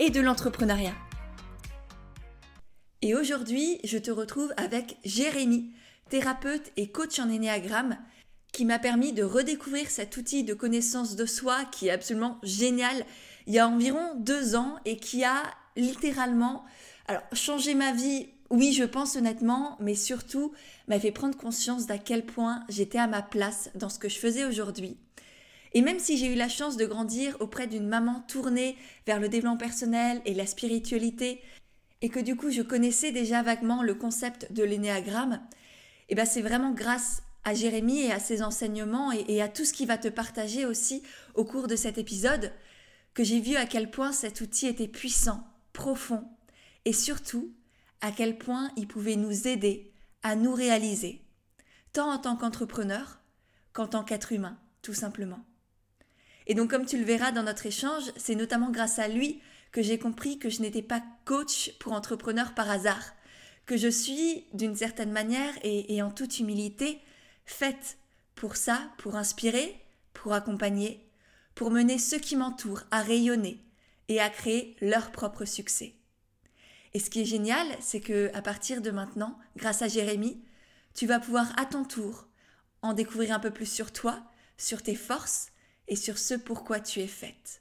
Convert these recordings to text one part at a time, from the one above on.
et de l'entrepreneuriat. Et aujourd'hui, je te retrouve avec Jérémy, thérapeute et coach en énéagramme, qui m'a permis de redécouvrir cet outil de connaissance de soi qui est absolument génial il y a environ deux ans et qui a littéralement alors, changé ma vie. Oui, je pense honnêtement, mais surtout m'a fait prendre conscience d'à quel point j'étais à ma place dans ce que je faisais aujourd'hui. Et même si j'ai eu la chance de grandir auprès d'une maman tournée vers le développement personnel et la spiritualité, et que du coup je connaissais déjà vaguement le concept de l'énéagramme, et eh ben c'est vraiment grâce à Jérémy et à ses enseignements et, et à tout ce qu'il va te partager aussi au cours de cet épisode que j'ai vu à quel point cet outil était puissant, profond et surtout à quel point il pouvait nous aider à nous réaliser, tant en tant qu'entrepreneur qu'en tant qu'être humain, tout simplement. Et donc comme tu le verras dans notre échange, c'est notamment grâce à lui que j'ai compris que je n'étais pas coach pour entrepreneurs par hasard, que je suis d'une certaine manière et, en toute humilité faite pour ça, pour inspirer, pour accompagner, pour mener ceux qui m'entourent à rayonner et à créer leur propre succès. Et ce qui est génial, c'est que à partir de maintenant, grâce à Jérémy, tu vas pouvoir à ton tour en découvrir un peu plus sur toi, sur tes forces et sur ce pourquoi tu es faite.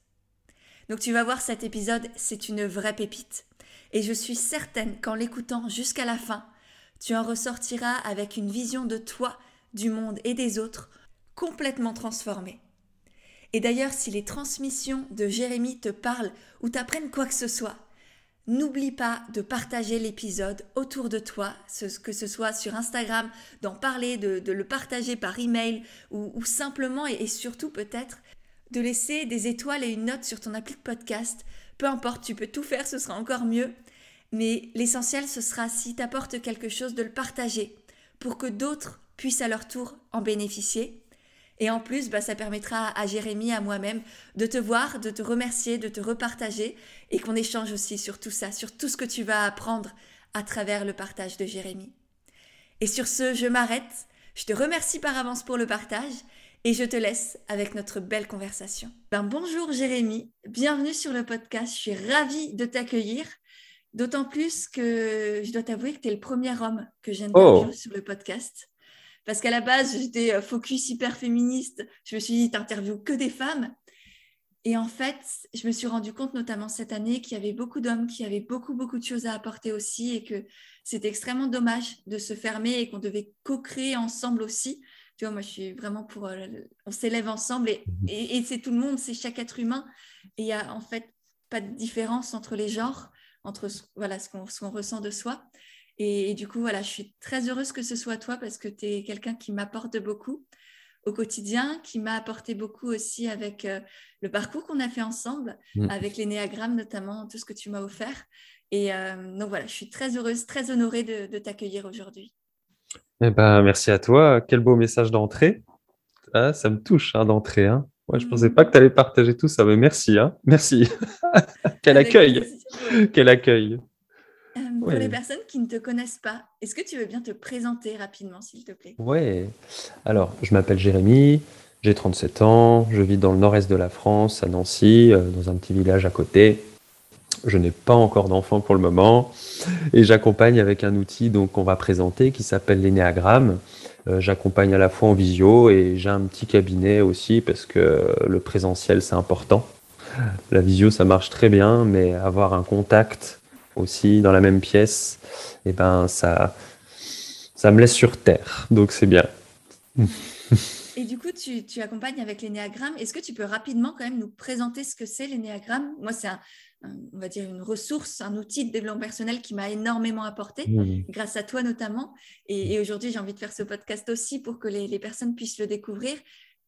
Donc tu vas voir cet épisode, c'est une vraie pépite. Et je suis certaine qu'en l'écoutant jusqu'à la fin, tu en ressortiras avec une vision de toi, du monde et des autres complètement transformée. Et d'ailleurs, si les transmissions de Jérémy te parlent ou t'apprennent quoi que ce soit, N'oublie pas de partager l'épisode autour de toi, que ce soit sur Instagram, d'en parler, de, le partager par email ou, ou simplement et, surtout peut-être de laisser des étoiles et une note sur ton appli de podcast. Peu importe, tu peux tout faire, ce sera encore mieux. Mais l'essentiel, ce sera si tu apportes quelque chose, de le partager pour que d'autres puissent à leur tour en bénéficier. Et en plus, bah, ça permettra à Jérémy, à moi-même, de te voir, de te remercier, de te repartager et qu'on échange aussi sur tout ça, sur tout ce que tu vas apprendre à travers le partage de Jérémy. Et sur ce, je m'arrête. Je te remercie par avance pour le partage et je te laisse avec notre belle conversation. Ben, bonjour Jérémy, bienvenue sur le podcast. Je suis ravie de t'accueillir. D'autant plus que je dois t'avouer que tu es le premier homme que j'aime oh. sur le podcast. Parce qu'à la base, j'étais euh, focus hyper féministe. Je me suis dit, t'interviews que des femmes. Et en fait, je me suis rendu compte, notamment cette année, qu'il y avait beaucoup d'hommes qui avaient beaucoup, beaucoup de choses à apporter aussi et que c'était extrêmement dommage de se fermer et qu'on devait co-créer ensemble aussi. Tu vois, moi, je suis vraiment pour. Euh, on s'élève ensemble et, mhm. et, c'est tout le monde, c'est chaque être humain. Et il n'y a en fait pas de différence entre les genres, entre voilà, ce qu'on ressent de soi. Et, du coup, voilà, je suis très heureuse que ce soit toi parce que tu es quelqu'un qui m'apporte beaucoup au quotidien, qui m'a apporté beaucoup aussi avec euh, le parcours qu'on a fait ensemble, mm. avec les néagrammes notamment, tout ce que tu m'as offert. Et euh, donc voilà, je suis très heureuse, très honorée de, t'accueillir aujourd'hui. Eh ben, merci à toi. Quel beau message d'entrée. Ah, ça me touche hein, d'entrée. Hein. je ne pensais pas que tu allais partager tout ça, mais merci. Hein. Merci. Quel accueil. Quel accueil. Pour les personnes qui ne te connaissent pas, est-ce que tu veux bien te présenter rapidement, s'il te plaît? Oui. Alors, je m'appelle Jérémy, j'ai 37 ans, je vis dans le nord-est de la France, à Nancy, euh, dans un petit village à côté. Je n'ai pas encore d'enfant pour le moment et j'accompagne avec un outil qu'on va présenter qui s'appelle l'énéagramme. Euh, j'accompagne à la fois en visio et j'ai un petit cabinet aussi parce que le présentiel c'est important. La visio ça marche très bien, mais avoir un contact aussi dans la même pièce, et eh ben ça, ça me laisse sur terre. Donc c'est bien. Et du coup, tu, tu accompagnes avec l'énéagramme. Est-ce que tu peux rapidement quand même nous présenter ce que c'est l'énéagramme? Moi, c'est un, on va dire une ressource, un outil de développement personnel qui m'a énormément apporté, mmh. grâce à toi notamment. Et, aujourd'hui, j'ai envie de faire ce podcast aussi pour que les, les, personnes puissent le découvrir.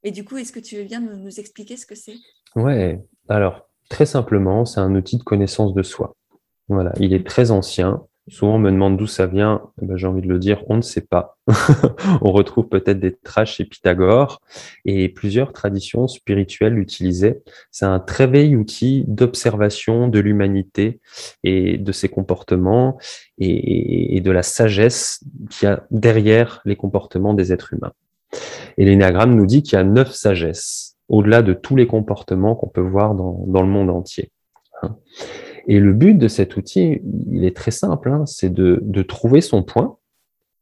Et du coup, est-ce que tu veux bien nous, nous expliquer ce que c'est? Ouais. Alors, Très simplement, c'est un outil de connaissance de soi. Voilà, il est très ancien. Souvent, on me demande d'où ça vient. Eh ben, j'ai envie de le dire, on ne sait pas. on retrouve peut-être des traces chez Pythagore et plusieurs traditions spirituelles l'utilisaient. C'est un très vieil outil d'observation de l'humanité et de ses comportements et, de la sagesse qu'il y a derrière les comportements des êtres humains. Et l'énagramme nous dit qu'il y a neuf sagesses, au-delà de tous les comportements qu'on peut voir dans, le monde entier. Et le but de cet outil, il est très simple, hein, c'est de, de, trouver son point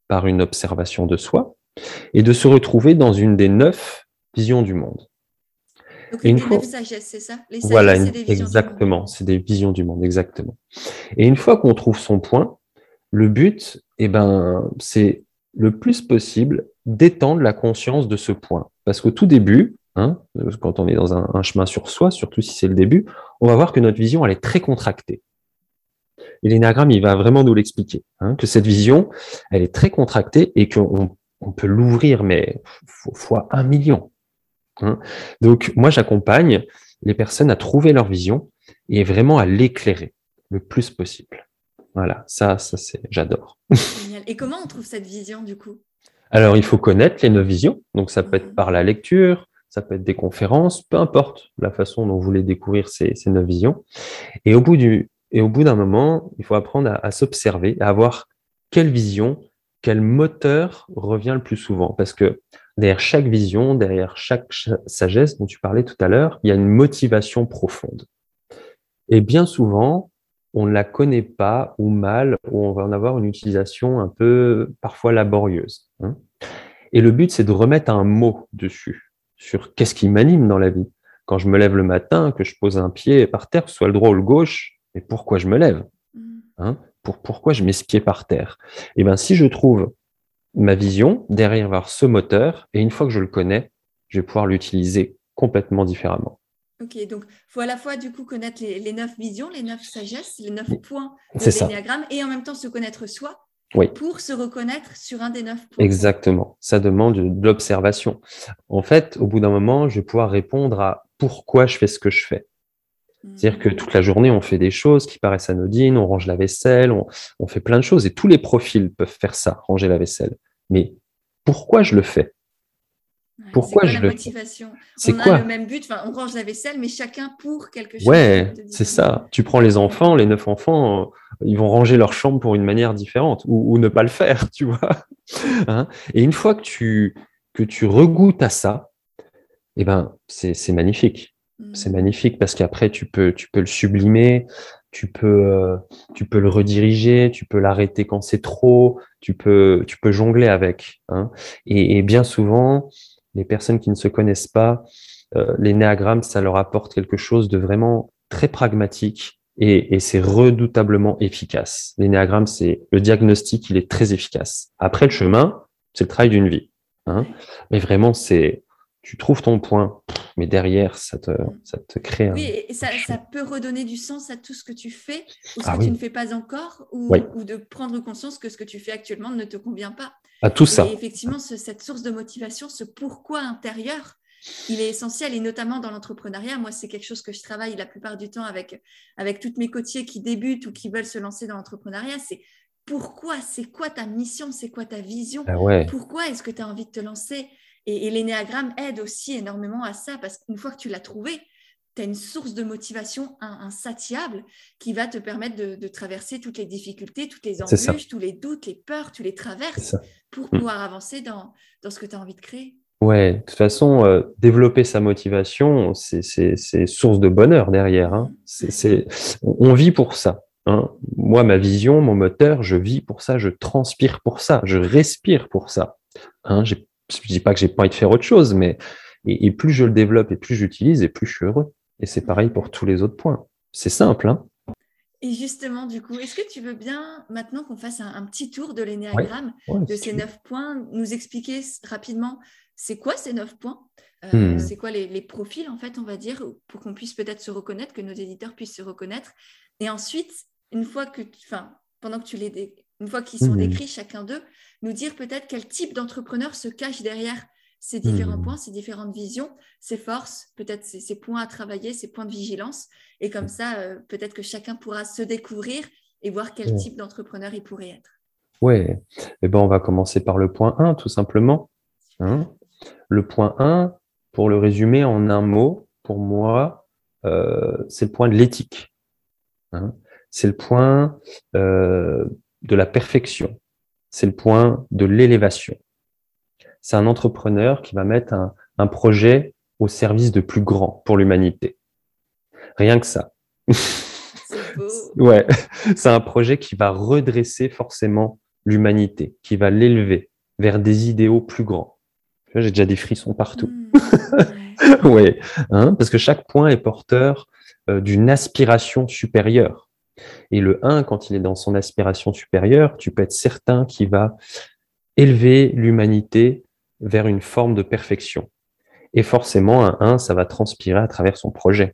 par une observation de soi et de se retrouver dans une des neuf visions du monde. Donc, les neuf sagesses, c'est ça? Les Voilà, exactement, c'est des visions du monde, exactement. Et une fois qu'on trouve son point, le but, eh ben, c'est le plus possible d'étendre la conscience de ce point. Parce qu'au tout début, hein, quand on est dans un, chemin sur soi, surtout si c'est le début, on va voir que notre vision, elle est très contractée. Et l'énagramme, il va vraiment nous l'expliquer, hein, que cette vision, elle est très contractée et qu'on on peut l'ouvrir, mais fois un million. Hein. Donc, moi, j'accompagne les personnes à trouver leur vision et vraiment à l'éclairer le plus possible. Voilà, ça, ça c'est, j'adore. Et comment on trouve cette vision du coup? Alors, il faut connaître les neuf visions. Donc, ça peut être mhm. par la lecture, ça peut être des conférences, peu importe la façon dont vous voulez découvrir ces, ces neuf visions. Et au bout du, et au bout d'un moment, il faut apprendre à, s'observer, à avoir quelle vision, quel moteur revient le plus souvent. Parce que derrière chaque vision, derrière chaque sagesse dont tu parlais tout à l'heure, il y a une motivation profonde. Et bien souvent, on ne la connaît pas ou mal, ou on va en avoir une utilisation un peu parfois laborieuse. Hein. Et le but, c'est de remettre un mot dessus, sur qu'est-ce qui m'anime dans la vie. Quand je me lève le matin, que je pose un pied par terre, soit le droit ou le gauche, mais pourquoi je me lève mm. hein? Pour, Pourquoi je mets ce pied par terre? Et eh bien, si je trouve ma vision derrière ce moteur, et une fois que je le connais, je vais pouvoir l'utiliser complètement différemment. Ok, donc il faut à la fois du coup connaître les, neuf visions, les neuf sagesses, les neuf points de l'énéagramme et en même temps se connaître soi pour se reconnaître sur un des neuf points. Exactement, ça demande de l'observation. En fait, au bout d'un moment, je vais pouvoir répondre à pourquoi je fais ce que je fais. C'est-à-dire que toute la journée, on fait des choses qui paraissent anodines, on range la vaisselle, on, on fait plein de choses et tous les profils peuvent faire ça, ranger la vaisselle. Mais pourquoi je le fais? Pourquoi je la motivation? On a le même but, on range la vaisselle, mais chacun pour quelque chose. Ouais, c'est ça. Tu prends les enfants, les neuf enfants, ils vont ranger leur chambre pour une manière différente ou, ne pas le faire, tu vois. Hein? Et une fois que tu, que tu regoutes à ça, eh ben, c'est magnifique. C'est mmh. magnifique parce qu'après, tu peux, tu peux le sublimer, tu peux, euh, tu peux le rediriger, tu peux l'arrêter quand c'est trop, tu peux, tu peux jongler avec. Hein? Et, et, bien souvent, les personnes qui ne se connaissent pas, euh, les néagrammes, ça leur apporte quelque chose de vraiment très pragmatique et, c'est redoutablement efficace. Les néagrammes, c'est le diagnostic, il est très efficace. Après le chemin, c'est le travail d'une vie. Hein. Mais vraiment, c'est tu trouves ton point, mais derrière, ça te, ça te crée un... Oui, et ça, ça, peut redonner du sens à tout ce que tu fais ou ce ah que tu ne fais pas encore, ou, ou, de prendre conscience que ce que tu fais actuellement ne te convient pas. À tout ça. Et effectivement, cette source de motivation, ce pourquoi intérieur, il est essentiel et notamment dans l'entrepreneuriat. Moi, c'est quelque chose que je travaille la plupart du temps avec, avec toutes mes côtiers qui débutent ou qui veulent se lancer dans l'entrepreneuriat. C'est pourquoi, c'est quoi ta mission, c'est quoi ta vision, ah pourquoi est-ce que tu as envie de te lancer? Et, et l'énéagramme aide aussi énormément à ça parce qu'une fois que tu l'as trouvé, tu as une source de motivation insatiable qui va te permettre de, traverser toutes les difficultés, toutes les embûches, tous les doutes, les peurs, tu les traverses pour mm. pouvoir avancer dans, dans ce que tu as envie de créer. Ouais, de toute façon, euh, développer sa motivation, c'est source de bonheur derrière. Hein. On vit pour ça. Hein. Moi, ma vision, mon moteur, je vis pour ça, je transpire pour ça, je respire pour ça. Hein. Je ne dis pas que j'ai pas envie de faire autre chose, mais et plus je le développe et plus j'utilise, et plus je suis heureux. Et c'est pareil pour tous les autres points. C'est simple, hein et justement, du coup, est-ce que tu veux bien, maintenant qu'on fasse un, petit tour de l'énéagramme, de ces neuf points, nous expliquer rapidement c'est quoi ces neuf points? Euh, hmm. C'est quoi les, profils, en fait, on va dire, pour qu'on puisse peut-être se reconnaître, que nos éditeurs puissent se reconnaître? Et ensuite, une fois que, enfin, pendant que tu les, une fois qu'ils sont hmm. décrits chacun d'eux, nous dire peut-être quel type d'entrepreneur se cache derrière ces différents mmh. points, ces différentes visions, ces forces, peut-être ces, points à travailler, ces points de vigilance. Et comme ça, euh, peut-être que chacun pourra se découvrir et voir quel type d'entrepreneur il pourrait être. Oui, eh ben, on va commencer par le point 1, tout simplement. Hein. le point 1, pour le résumer en un mot, pour moi, euh, c'est le point de l'éthique. Hein. c'est le point euh, de la perfection. C'est le point de l'élévation. C'est un entrepreneur qui va mettre un, un projet au service de plus grand pour l'humanité. Rien que ça. ouais, c'est un projet qui va redresser forcément l'humanité, qui va l'élever vers des idéaux plus grands. J'ai déjà des frissons partout. Mmh, ouais, hein, parce que chaque point est porteur euh, d'une aspiration supérieure. Et le 1, quand il est dans son aspiration supérieure, tu peux être certain qu'il va élever l'humanité vers une forme de perfection. Et forcément, un 1, ça va transpirer à travers son projet.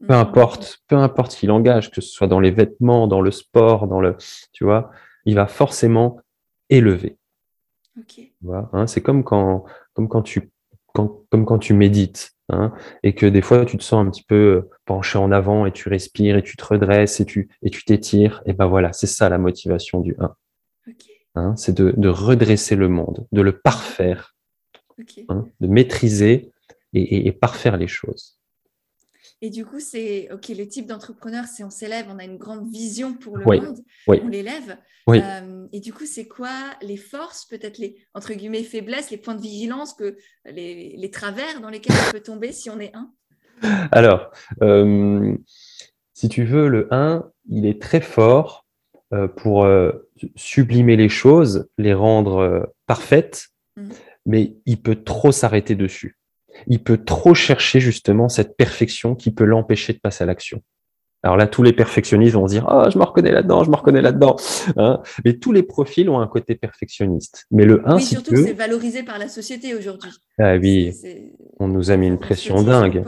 Peu mmh. importe, peu importe ce qu'il engage, que ce soit dans les vêtements, dans le sport, dans le, tu vois, il va forcément élever. Hein, c'est comme quand, comme quand tu, comme quand tu médites, hein, et que des fois tu te sens un petit peu penché en avant et tu respires et tu te redresses et tu et tu t'étires. Et ben voilà, c'est ça la motivation du 1. Hein, c'est de, redresser le monde, de le parfaire, de maîtriser et parfaire les choses. Et du coup, c'est OK, le type d'entrepreneur, c'est on s'élève, on a une grande vision pour le monde, on l'élève. Euh, et du coup, c'est quoi les forces, peut-être les entre guillemets faiblesses, les points de vigilance, que les, travers dans lesquels on peut tomber si on est un? Alors, euh, si tu veux, le 1, il est très fort euh, pour sublimer les choses, les rendre parfaites, mmh. mais il peut trop s'arrêter dessus il peut trop chercher justement cette perfection qui peut l'empêcher de passer à l'action. Alors là, tous les perfectionnistes vont se dire Ah, je me reconnais là-dedans, je me reconnais là-dedans. Hein. Mais tous les profils ont un côté perfectionniste. Mais le 1, oui, surtout que c'est valorisé par la société aujourd'hui. Ah oui, on nous a mis une pression dingue.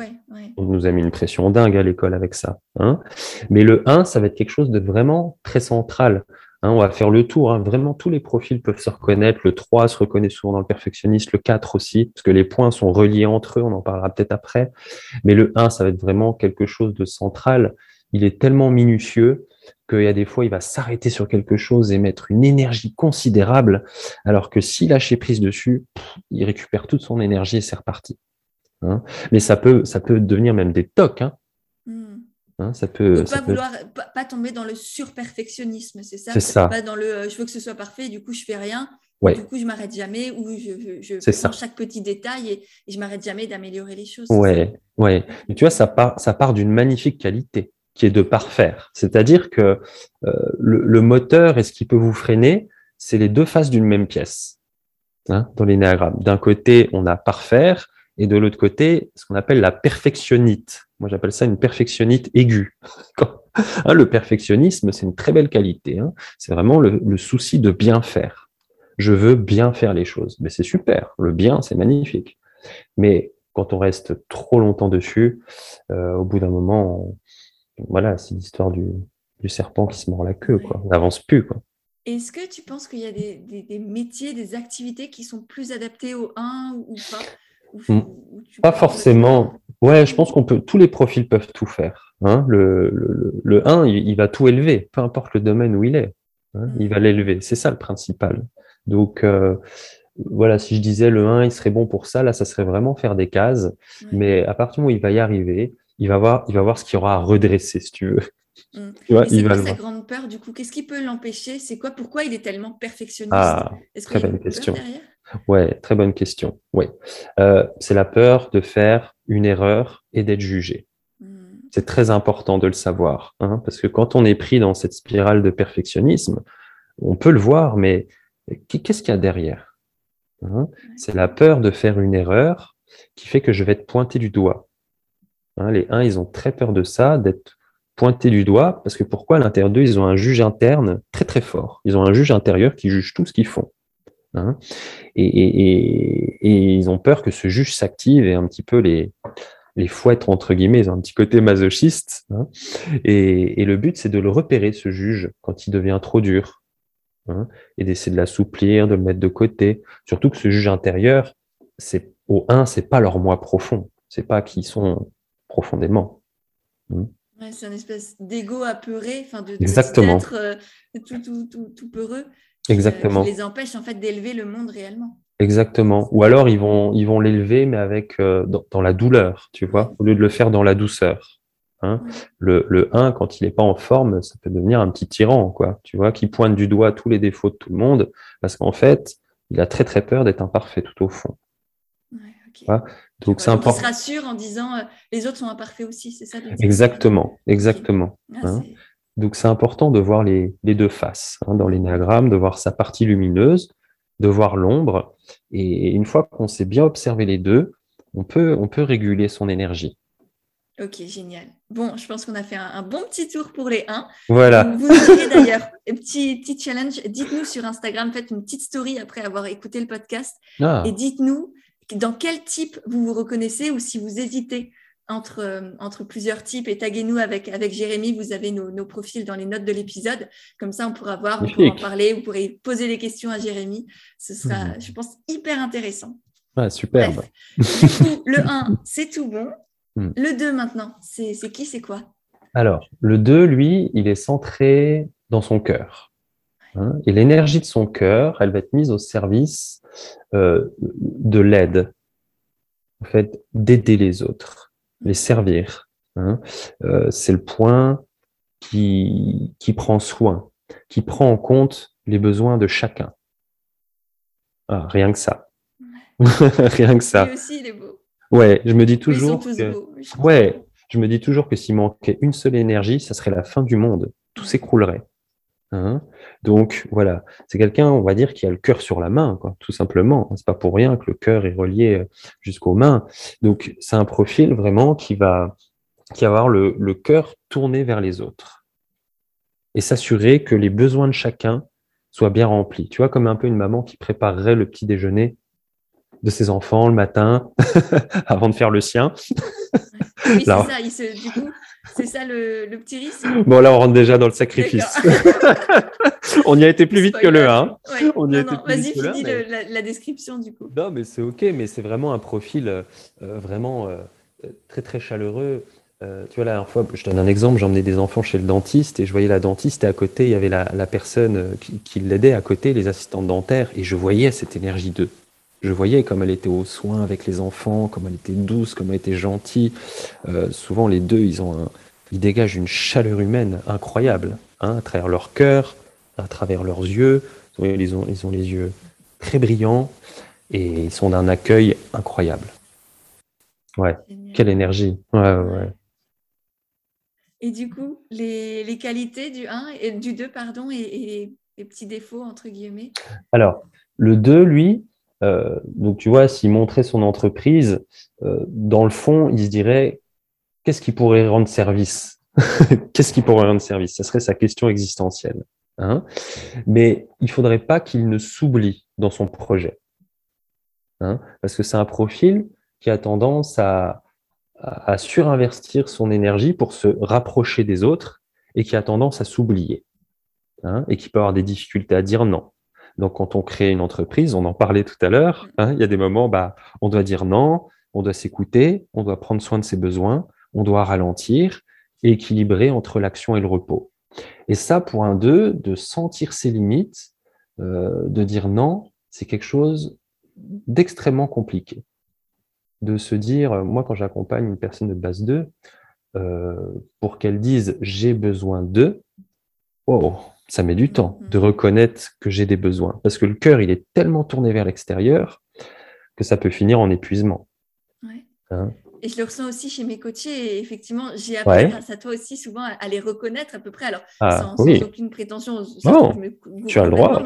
On nous a mis une pression dingue à l'école avec ça. Hein. Mais le 1, ça va être quelque chose de vraiment très central. Hein, on va faire le tour. Hein. Vraiment, tous les profils peuvent se reconnaître. Le 3 se reconnaît souvent dans le perfectionniste, le 4 aussi, parce que les points sont reliés entre eux. On en parlera peut-être après. Mais le 1, ça va être vraiment quelque chose de central. Il est tellement minutieux qu'il y a des fois, il va s'arrêter sur quelque chose et mettre une énergie considérable, alors que s'il lâche prise dessus, il récupère toute son énergie et c'est reparti. Hein. Mais ça peut, ça peut devenir même des tocs. Ça peut, pas, Vouloir, pas, tomber dans le surperfectionnisme, c'est ça? C'est ça. Pas dans le euh, je veux que ce soit parfait, du coup je fais rien, du coup je m'arrête jamais, ou je, je, prends chaque petit détail et, je m'arrête jamais d'améliorer les choses. Ouais, ouais. Mais tu vois, ça part, ça part d'une magnifique qualité qui est de parfaire. C'est-à-dire que euh, le, moteur et ce qui peut vous freiner, c'est les deux faces d'une même pièce hein, dans l'énéagramme. D'un côté, on a parfaire, et de l'autre côté, ce qu'on appelle la perfectionnite. Moi, j'appelle ça une perfectionnite aiguë. Hein, le perfectionnisme, c'est une très belle qualité. Hein. C'est vraiment le, souci de bien faire. Je veux bien faire les choses. Mais c'est super. Le bien, c'est magnifique. Mais quand on reste trop longtemps dessus, euh, au bout d'un moment, voilà, c'est l'histoire du, serpent qui se mord la queue. Quoi. On n'avance plus. Quoi. Est-ce que tu penses qu'il y a des, métiers, des activités qui sont plus adaptés au 1 ou pas? Hmm. Pas forcément. Ouais, je pense qu'on peut. Tous les profils peuvent tout faire. Hein. Le, le, le 1, il, va tout élever, peu importe le domaine où il est. Hein. Il va hmm. l'élever. C'est ça le principal. Donc euh, voilà, si je disais le 1, il serait bon pour ça, là, ça serait vraiment faire des cases. Mais à partir du moment où il va y arriver, il va voir, il va voir ce qu'il y aura à redresser, si tu veux. C'est quoi sa grande peur du coup? Qu'est-ce qui peut l'empêcher? C'est quoi? Pourquoi il est tellement perfectionniste? Ah, Est-ce très bonne question. Ouais, très bonne question. Ouais, euh, c'est la peur de faire une erreur et d'être jugé. Hmm. C'est très important de le savoir, hein, parce que quand on est pris dans cette spirale de perfectionnisme, on peut le voir, mais qu'est-ce qu'il y a derrière hein? C'est la peur de faire une erreur qui fait que je vais être pointé du doigt. Hein, les uns, ils ont très peur de ça, d'être pointé du doigt, parce que pourquoi à l'intérieur d'eux, ils ont un juge interne très très fort. Ils ont un juge intérieur qui juge tout ce qu'ils font. Hein. et, ils ont peur que ce juge s'active et un petit peu les, les fouettes, entre guillemets, ils ont un petit côté masochiste. Hein. et, le but, c'est de le repérer, ce juge, quand il devient trop dur. Hein, et d'essayer de l'assouplir, de le mettre de côté. Surtout que ce juge intérieur, c'est au 1, c'est pas leur moi profond. C'est pas qui ils sont profondément. C'est une espèce d'ego apeuré, enfin de, Exactement. Euh, tout, tout, tout, tout, peureux. Exactement. Qui, les empêche en fait d'élever le monde réellement. Exactement. Ou alors ils vont ils vont l'élever mais avec euh, dans, la douleur, tu vois, au lieu de le faire dans la douceur. Hein. Le, le 1, quand il n'est pas en forme, ça peut devenir un petit tyran, quoi, tu vois, qui pointe du doigt tous les défauts de tout le monde, parce qu'en fait, il a très très peur d'être imparfait tout au fond. Donc c'est important. Il se rassure en disant euh, les autres sont imparfaits aussi, c'est ça Exactement, exactement. Ah, hein. Donc c'est important de voir les, les deux faces hein, dans l'énéagramme, de voir sa partie lumineuse, de voir l'ombre. Et une fois qu'on sait bien observer les deux, on peut, on peut réguler son énergie. Ok, génial. Bon, je pense qu'on a fait un, bon petit tour pour les 1. Voilà. Vous direz d'ailleurs, petit, petit challenge, dites-nous sur Instagram, faites une petite story après avoir écouté le podcast ah. et dites-nous dans quel type vous vous reconnaissez ou si vous hésitez entre, euh, entre plusieurs types et taguez-nous avec, avec Jérémy, vous avez nos, nos, profils dans les notes de l'épisode. Comme ça, on pourra voir, on pourra en parler, vous pourrez poser des questions à Jérémy. Ce sera, hmm. je pense, hyper intéressant. Ouais, superbe. Du coup, le 1, c'est tout bon. Hmm. Le 2 maintenant, c'est qui, c'est quoi? Alors, le 2, lui, il est centré dans son cœur. Hein, et l'énergie de son cœur, elle va être mise au service euh, de l'aide, en fait, d'aider les autres, les servir. Hein. Euh, c'est le point qui, qui prend soin, qui prend en compte les besoins de chacun. Ah, rien que ça. rien que ça. aussi, il est beau. Ouais, je me dis toujours. que... Ouais, je me dis toujours que s'il manquait une seule énergie, ça serait la fin du monde. Tout s'écroulerait. Hein Donc voilà, c'est quelqu'un, on va dire, qui a le cœur sur la main, quoi, tout simplement. C'est pas pour rien que le cœur est relié euh, jusqu'aux mains. Donc c'est un profil vraiment qui va, qui va avoir le, le cœur tourné vers les autres et s'assurer que les besoins de chacun soient bien remplis. Tu vois, comme un peu une maman qui préparerait le petit déjeuner de ses enfants le matin avant de faire le sien. Oui, c'est ça. du coup, c'est ça le, petit risque. Bon, là, on rentre déjà dans le sacrifice. on y a été plus vite que le 1. Vas-y, finis la, description du coup. Non, mais c'est OK, mais c'est vraiment un profil euh, vraiment euh, très, très chaleureux. Euh, tu vois, la dernière fois, je donne un exemple, j'emmenais des enfants chez le dentiste et je voyais la dentiste et à côté, il y avait la, personne qui, qui l'aidait à côté, les assistantes dentaires, et je voyais cette énergie d'eux je voyais comme elle était au soin avec les enfants, comme elle était douce, comme elle était gentille. Euh, souvent, les deux, ils, ont ils dégagent une chaleur humaine incroyable, hein, à travers leur cœur, à travers leurs yeux. Ils ont, ils ont les yeux très brillants et ils sont d'un accueil incroyable. Ouais, quelle énergie. Ouais, ouais. Et du coup, les, les, qualités du 1 et du 2, pardon, et, et les petits défauts, entre guillemets? Alors, le 2, lui, euh, donc, tu vois, s'il montrait son entreprise, euh, dans le fond, il se dirait qu'est-ce qui pourrait rendre service? Qu'est-ce qui pourrait rendre service? Ce serait sa question existentielle. Hein Mais il faudrait pas qu'il ne s'oublie dans son projet. Hein Parce que c'est un profil qui a tendance à, surinvestir son énergie pour se rapprocher des autres et qui a tendance à s'oublier. Hein et qui peut avoir des difficultés à dire non. Donc, quand on crée une entreprise, on en parlait tout à l'heure, hein, il y a des moments, bah, on doit dire non, on doit s'écouter, on doit prendre soin de ses besoins, on doit ralentir et équilibrer entre l'action et le repos. Et ça, pour un 2, de sentir ses limites, euh, de dire non, c'est quelque chose d'extrêmement compliqué. De se dire, moi, quand j'accompagne une personne de base 2, euh, pour qu'elle dise j'ai besoin de, wow, ça met du temps de mhm. reconnaître que j'ai des besoins. Parce que le cœur, il est tellement tourné vers l'extérieur que ça peut finir en épuisement. Hein et je le ressens aussi chez mes coachés. Et effectivement, j'ai appris grâce à toi aussi souvent à, les reconnaître à peu près. Alors, ah, sans, aucune prétention. Tu as le droit.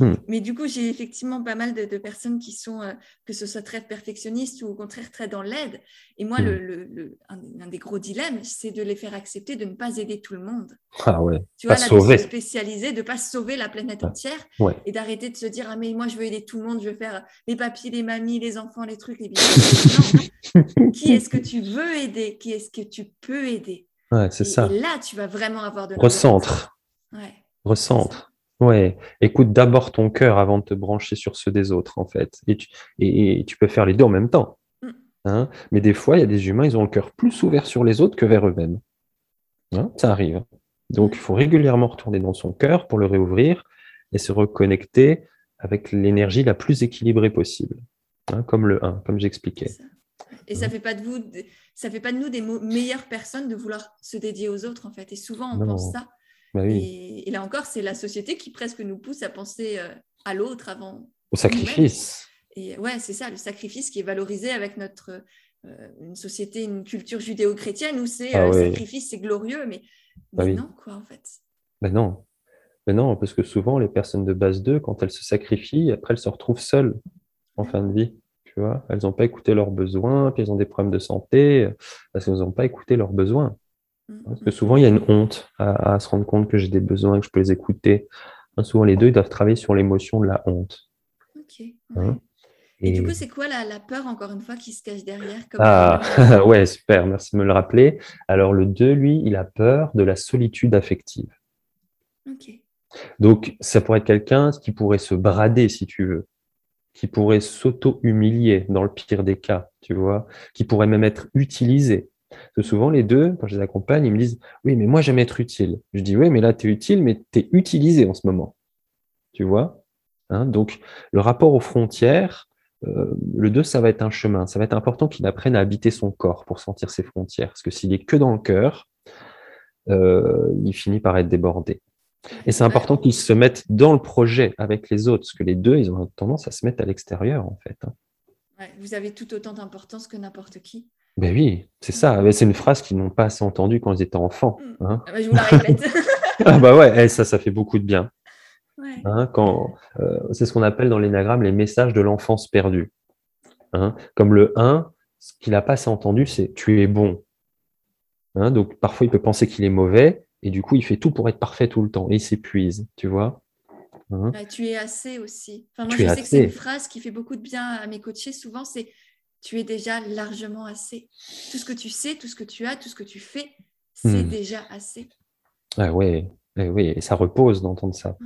Hmm. Mais du coup, j'ai effectivement pas mal de, personnes qui sont, euh, que ce soit très perfectionnistes ou au contraire très dans l'aide. Et moi, le, le, un, des gros dilemmes, c'est de les faire accepter de ne pas aider tout le monde. Ah ouais. Tu vois, là, de se spécialiser, de ne pas sauver la planète entière et d'arrêter de se dire, ah mais moi, je veux aider tout le monde, je veux faire les papiers, les mamies, les enfants, les trucs, les non. Qui est-ce que tu veux aider? Qui est-ce que tu peux aider? Ouais, c'est ça. Et là, tu vas vraiment avoir de Recentre. Ouais. Recentre. Ouais, écoute d'abord ton cœur avant de te brancher sur ceux des autres, en fait. Et tu, et, tu peux faire les deux en même temps. Mm. Hein? Mais des fois, il y a des humains, ils ont le cœur plus ouvert sur les autres que vers eux-mêmes. Hein, ça arrive. Donc, il faut régulièrement retourner dans son cœur pour le réouvrir et se reconnecter avec l'énergie la plus équilibrée possible, hein, comme le 1, comme j'expliquais. Et ça fait pas de vous, ça fait pas de nous des meilleures personnes de vouloir se dédier aux autres en fait. Et souvent on pense ça. Bah et, là encore, c'est la société qui presque nous pousse à penser euh, à l'autre avant. Au sacrifice. Et ouais, c'est ça, le sacrifice qui est valorisé avec notre euh, une société, une culture judéo-chrétienne où c'est ah euh, sacrifice, c'est glorieux, mais, bah non quoi en fait. Ben non, mais non, parce que souvent, les personnes de base 2, quand elles se sacrifient, après, elles se retrouvent seules en fin de vie. Tu vois elles n'ont pas écouté leurs besoins, puis elles ont des problèmes de santé, parce qu'elles n'ont pas écouté leurs besoins. Mm, parce que souvent, il y a une honte à, se rendre compte que j'ai des besoins, que je peux les écouter. Hein, souvent, les deux, ils doivent travailler sur l'émotion de la honte. Ok. Hein? Et, du coup, c'est quoi la, peur, encore une fois, qui se cache derrière Ah, ouais, super, merci de me le rappeler. Alors, le 2, lui, il a peur de la solitude affective. Ok. Donc, ça pourrait être quelqu'un qui pourrait se brader, si tu veux, qui pourrait s'auto-humilier dans le pire des cas, tu vois, qui pourrait même être utilisé. Parce que souvent, les deux, quand je les accompagne, ils me disent Oui, mais moi, j'aime être utile. Je dis Oui, mais là, tu es utile, mais tu es utilisé en ce moment. Tu vois hein Donc, le rapport aux frontières, euh, le 2, ça va être un chemin. Ça va être important qu'il apprenne à habiter son corps pour sentir ses frontières. Parce que s'il est que dans le cœur, euh, il finit par être débordé. Et c'est important qu'ils se mettent dans le projet avec les autres, parce que les deux, ils ont tendance à se mettre à l'extérieur, en fait. Hein. vous avez tout autant d'importance que n'importe qui. Ben oui, c'est ça. C'est une phrase qu'ils n'ont pas assez entendue quand ils étaient enfants. Mm. Hein. Ah bah, je vous la répète. ah bah ouais, eh, ça, ça fait beaucoup de bien. Hein, quand, euh, c'est ce qu'on appelle dans l'énagramme les messages de l'enfance perdue. Comme le 1, ce qu'il n'a pas assez entendu, c'est tu es bon. donc parfois, il peut penser qu'il est mauvais, et du coup, il fait tout pour être parfait tout le temps. Et il s'épuise, tu vois. Hein bah, tu es assez aussi. Enfin, moi, je sais que c'est une phrase qui fait beaucoup de bien à mes coachés. Souvent, c'est tu es déjà largement assez. Tout ce que tu sais, tout ce que tu as, tout ce que tu fais, c'est hmm. déjà assez. Ah ouais, eh oui, et ça repose d'entendre ça.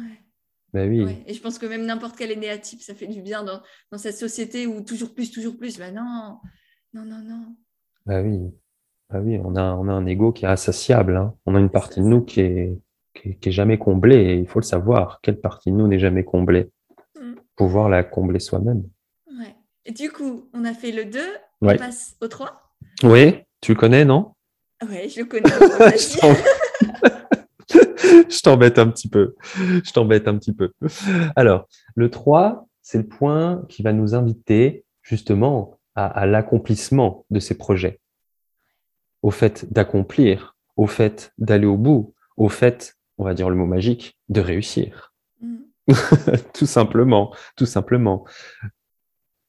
Bah oui. Et je pense que même n'importe quel énéatype, ça fait du bien dans, dans, cette société où toujours plus, toujours plus. Bah non, non, non, non. Bah oui. Oui, on a, on a un ego qui est insatiable. Hein. On a une partie de nous qui est, qui est, jamais comblée et il faut le savoir. Quelle partie de nous n'est jamais comblée mm. Pouvoir la combler soi-même. Et du coup, on a fait le 2, on passe au 3. Oui, tu le connais, non? Oui, je le connais. je t'embête un petit peu. Je t'embête un petit peu. Alors, le 3, c'est le point qui va nous inviter justement à l'accomplissement de ces projets au fait d'accomplir, au fait d'aller au bout, au fait, on va dire le mot magique, de réussir. Mm. tout simplement, tout simplement.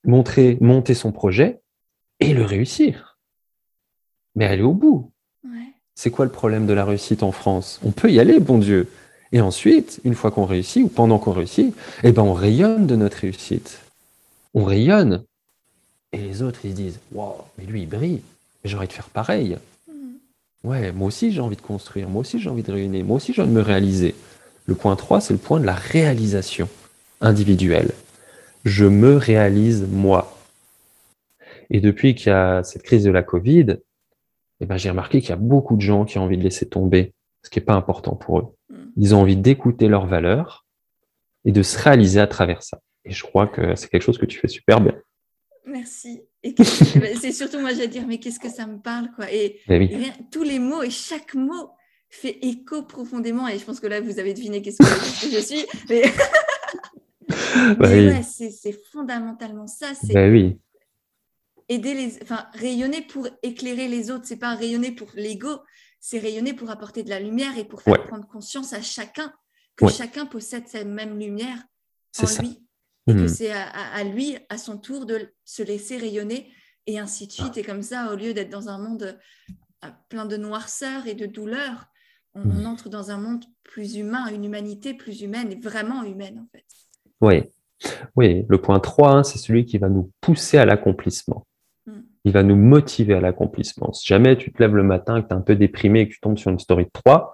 Montrer, monter son projet et le réussir. Mais aller au bout. C'est quoi le problème de la réussite en France? On peut y aller, bon Dieu. Et ensuite, une fois qu'on réussit, ou pendant qu'on réussit, eh ben on rayonne de notre réussite. On rayonne. Et les autres, ils se disent, wow, mais lui, il brille j'ai envie de faire pareil. Mm. Ouais, moi aussi j'ai envie de construire, moi aussi j'ai envie de réunir, moi aussi j'ai envie de me réaliser. Le point 3, c'est le point de la réalisation individuelle. Je me réalise moi. Et depuis qu'il y a cette crise de la Covid, eh ben, j'ai remarqué qu'il y a beaucoup de gens qui ont envie de laisser tomber ce qui n'est pas important pour eux. Mm. Ils ont envie d'écouter leurs valeurs et de se réaliser à travers ça. Et je crois que c'est quelque chose que tu fais super bien. Merci. Et c'est surtout moi, à dire, mais qu'est-ce que ça me parle, quoi? Et ben tous les mots et chaque mot fait écho profondément. Et je pense que là, vous avez deviné qu'est-ce que, je suis. Mais, bah c'est fondamentalement ça. C'est bah oui. aider les, enfin, rayonner pour éclairer les autres. C'est pas rayonner pour l'ego, c'est rayonner pour apporter de la lumière et pour faire prendre conscience à chacun que chacun possède cette même lumière en ça. lui et que hmm. c'est à, lui, à son tour, de se laisser rayonner et ainsi de suite. Et comme ça, au lieu d'être dans un monde euh, plein de noirceur et de douleur, on, hmm. entre dans un monde plus humain, une humanité plus humaine et vraiment humaine en fait. Oui, oui. le point 3, hein, c'est celui qui va nous pousser à l'accomplissement. Hmm. Il va nous motiver à l'accomplissement. Si jamais tu te lèves le matin et que tu es un peu déprimé et que tu tombes sur une story de 3,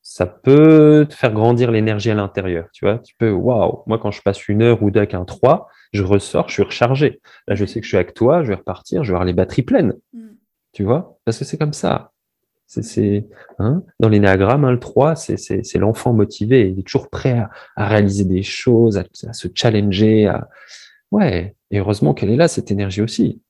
ça peut te faire grandir l'énergie à l'intérieur. Tu vois, tu peux, waouh, moi, quand je passe une heure ou deux avec un 3, je ressors, je suis rechargé. Là, je sais que je suis avec toi, je vais repartir, je vais avoir les batteries pleines. Mm. Tu vois, parce que c'est comme ça. C'est, hein, dans l'énéagramme, hein, le 3, c'est l'enfant motivé. Il est toujours prêt à, réaliser des choses, à, à, se challenger. À... Ouais, et heureusement qu'elle est là, cette énergie aussi.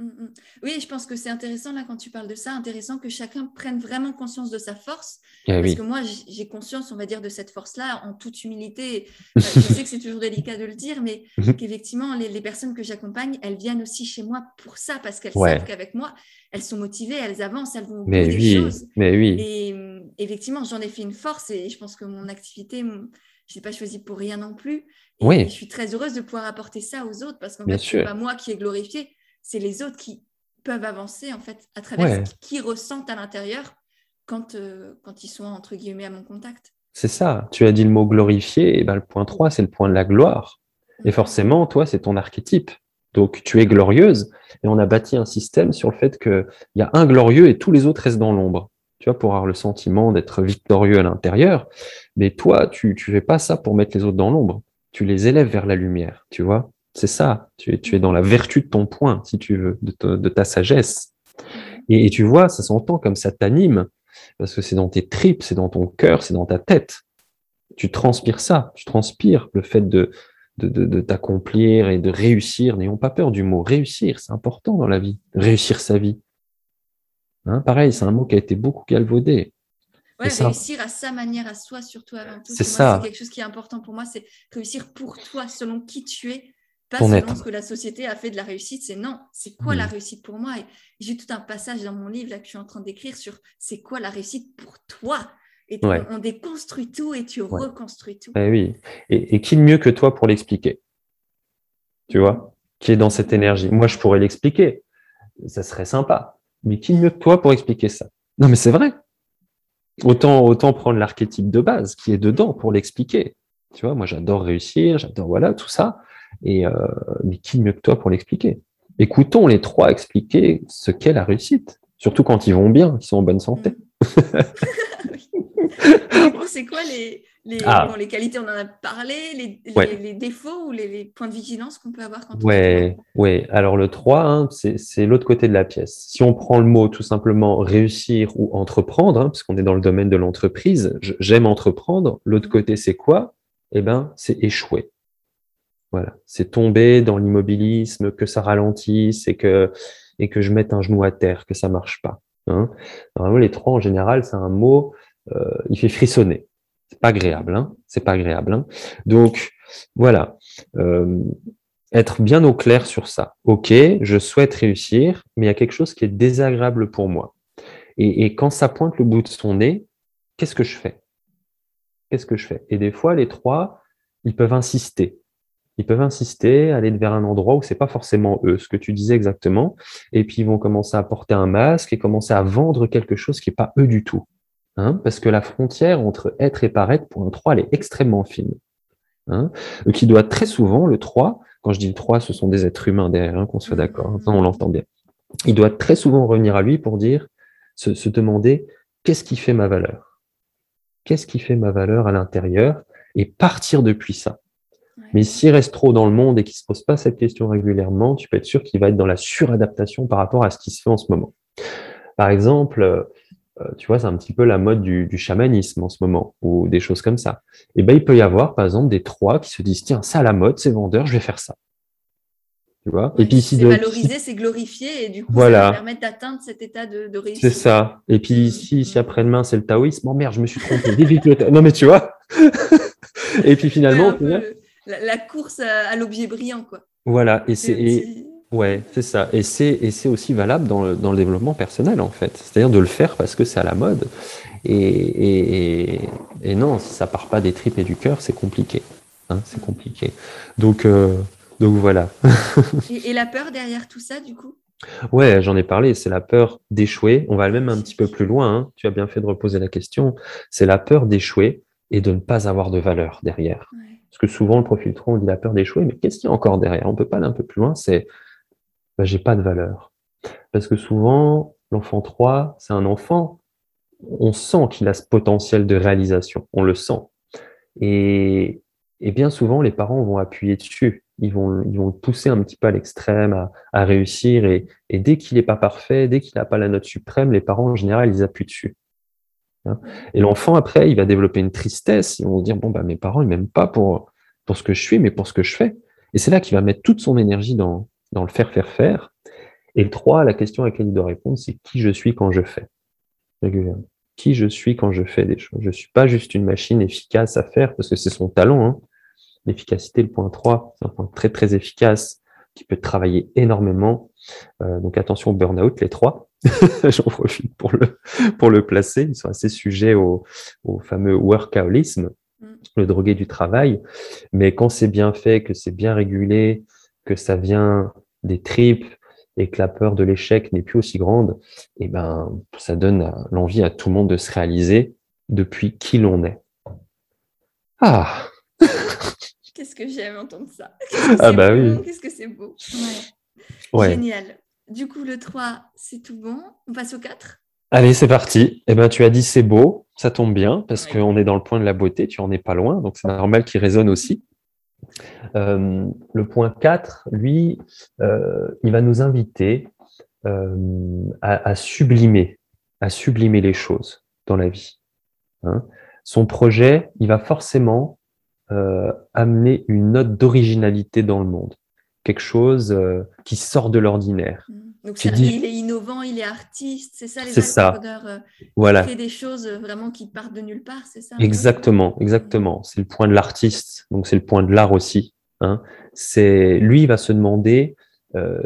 Mm, mm. Oui, je pense que c'est intéressant là quand tu parles de ça, intéressant que chacun prenne vraiment conscience de sa force. Eh parce que moi, j'ai conscience, on va dire, de cette force-là en toute humilité. Euh, je sais que c'est toujours délicat de le dire, mais mhm. qu'effectivement, les, personnes que j'accompagne, elles viennent aussi chez moi pour ça, parce qu'elles savent qu'avec moi, elles sont motivées, elles avancent, elles vont mais oui, choses. Mais oui. Et effectivement, j'en ai fait une force et je pense que mon activité, je ne l'ai pas choisi pour rien non plus. Et oui. je suis très heureuse de pouvoir apporter ça aux autres parce qu'en fait, ce n'est pas moi qui ai glorifié, c'est les autres qui peuvent avancer en fait à travers ce qu'ils ressentent à l'intérieur quand, euh, quand ils sont entre guillemets à mon contact. C'est ça, tu as dit le mot glorifier, et ben le point 3, c'est le point de la gloire. Et mhm. forcément, toi, c'est ton archétype. Donc, tu es glorieuse, et on a bâti un système sur le fait qu'il y a un glorieux et tous les autres restent dans l'ombre. Tu vois, pour avoir le sentiment d'être victorieux à l'intérieur. Mais toi, tu ne fais pas ça pour mettre les autres dans l'ombre. Tu les élèves vers la lumière, tu vois. C'est ça. Tu es, tu es dans la vertu de ton point, si tu veux, de, ta sagesse. Et, tu vois, ça s'entend comme ça t'anime, parce que c'est dans tes tripes, c'est dans ton cœur, c'est dans ta tête. Tu transpires ça, tu transpires le fait de, de, de t'accomplir et de réussir. N'ayons pas peur du mot réussir, c'est important dans la vie, réussir sa vie. Hein, pareil, c'est un mot qui a été beaucoup galvaudé. Ouais, réussir à sa manière, à soi, surtout avant tout. C'est ça. C'est quelque chose qui est important pour moi, c'est réussir pour toi, selon qui tu es, pas selon ce que la société a fait de la réussite, c'est non, c'est quoi la mm. réussite pour moi? Et j'ai tout un passage dans mon livre là, que je suis en train d'écrire sur c'est quoi la réussite pour toi? Et on déconstruit tout et tu reconstruis tout. Eh oui, et, qui mieux que toi pour l'expliquer? Tu vois? Qui est dans cette énergie? Moi, je pourrais l'expliquer, ça serait sympa. Mais qui mieux que toi pour expliquer ça? Non, mais c'est vrai. Autant, autant prendre l'archétype de base qui est dedans pour l'expliquer. Tu vois, moi, j'adore réussir, j'adore voilà tout ça. Et, euh, mais qui mieux que toi pour l'expliquer? Écoutons les trois expliquer ce qu'est la réussite, surtout quand ils vont bien, qu'ils sont en bonne santé. c'est quoi les, les, ah. les, qualités? On en a parlé, les, les, défauts ou les, points de vigilance qu'on peut avoir quand on Ouais, ouais. Alors le 3, hein, c'est l'autre côté de la pièce. Si on prend le mot tout simplement réussir ou entreprendre, hein, parce qu'on est dans le domaine de l'entreprise, j'aime entreprendre. L'autre mm. côté, c'est quoi? Eh ben, c'est échouer. Voilà, c'est tomber dans l'immobilisme, que ça ralentisse et que, et que je mette un genou à terre, que ça marche pas. Hein. Normalement, les trois, en général, c'est un mot, euh, il fait frissonner. C'est pas agréable, hein c'est pas agréable. Hein Donc, voilà. Euh, être bien au clair sur ça. Ok, je souhaite réussir, mais il y a quelque chose qui est désagréable pour moi. Et, et quand ça pointe le bout de son nez, qu'est-ce que je fais? Qu'est-ce que je fais? Et des fois, les trois, ils peuvent insister ils peuvent insister, aller vers un endroit où c'est pas forcément eux, ce que tu disais exactement, et puis ils vont commencer à porter un masque et commencer à vendre quelque chose qui est pas eux du tout. Hein, parce que la frontière entre être et paraître pour un 3, elle est extrêmement fine. Hein, qui doit très souvent, le 3, quand je dis le 3, ce sont des êtres humains derrière, hein, qu'on soit d'accord, hein, on l'entend bien. Il doit très souvent revenir à lui pour dire, se, se demander, qu'est-ce qui fait ma valeur? Qu'est-ce qui fait ma valeur à l'intérieur? Et partir depuis ça. Mais s'il reste trop dans le monde et qu'il ne se pose pas cette question régulièrement, tu peux être sûr qu'il va être dans la suradaptation par rapport à ce qui se fait en ce moment. Par exemple, euh, tu vois, c'est un petit peu la mode du, chamanisme en ce moment, ou des choses comme ça. Et ben, il peut y avoir, par exemple, des trois qui se disent, tiens, ça à la mode, c'est vendeur, je vais faire ça. Tu vois? Et puis, c'est valorisé, c'est glorifié, et du coup, ça va permettre d'atteindre cet état de, réussite. C'est ça. Et puis, ici, si après-demain, c'est le taoïsme, oh merde, je me suis trompé, Non, mais tu vois. et puis finalement, la, course à, l'objet brillant, quoi. Voilà, et c'est ouais, c'est ça. Et c'est et c'est aussi valable dans le, dans le développement personnel en fait. C'est-à-dire de le faire parce que c'est à la mode. Et, et, et, non, si ça part pas des tripes et du cœur, c'est compliqué. Hein, c'est compliqué. Donc euh, donc voilà. et, la peur derrière tout ça, du coup? Ouais, j'en ai parlé. C'est la peur d'échouer. On va même un petit peu plus loin. Hein. Tu as bien fait de reposer la question. C'est la peur d'échouer et de ne pas avoir de valeur derrière. Parce que souvent, le profil 3, on dit la peur d'échouer, mais qu'est-ce qu'il y a encore derrière? On peut pas aller un peu plus loin, c'est bah, j'ai pas de valeur. Parce que souvent, l'enfant 3, c'est un enfant on sent qu'il a ce potentiel de réalisation, on le sent. Et, bien souvent, les parents vont appuyer dessus, ils vont, ils vont le pousser un petit peu à l'extrême, à, réussir. Et, dès qu'il n'est pas parfait, dès qu'il n'a pas la note suprême, les parents, en général, ils appuient dessus. Hein. Et l'enfant, après, il va développer une tristesse. Ils vont dire, bon, bah, mes parents, ils m'aiment pas pour, pour ce que je suis, mais pour ce que je fais. Et c'est là qu'il va mettre toute son énergie dans, dans le faire, faire, faire. Et le 3, la question à laquelle il doit répondre, c'est qui je suis quand je fais Qui je suis quand je fais des choses Je ne suis pas juste une machine efficace à faire, parce que c'est son talent. Hein. L'efficacité, le point 3, c'est un point très très efficace qui peut travailler énormément. Euh, donc attention au burn-out, les trois. J'en profite pour le, pour le placer. Ils sont assez sujets au, au fameux workaholisme, mm. le drogué du travail. Mais quand c'est bien fait, que c'est bien régulé, que ça vient des tripes, et que la peur de l'échec n'est plus aussi grande, et eh ben, ça donne l'envie à tout le monde de se réaliser depuis qui l'on est. Ah Qu'est-ce que j'aime entendre ça? Ah bah oui. Qu'est-ce que c'est beau. Ouais. Génial. Du coup, le 3, c'est tout bon. On passe au 4 Allez, c'est parti. Eh ben, tu as dit c'est beau, ça tombe bien, parce qu'on est dans le point de la beauté, tu en es pas loin, donc c'est normal qu'il résonne aussi. Euh, le point 4, lui, euh, il va nous inviter euh, à, sublimer, à sublimer les choses dans la vie. Hein. Son projet, il va forcément amener une note d'originalité dans le monde, quelque chose qui sort de l'ordinaire. Mmh. Il est innovant, il est artiste, c'est ça les entrepreneurs euh, voilà. fait des choses euh, vraiment qui partent de nulle part, c'est ça Exactement, exactement. C'est le point de l'artiste, donc c'est le point de l'art aussi. Hein. C'est lui, il va se demander euh,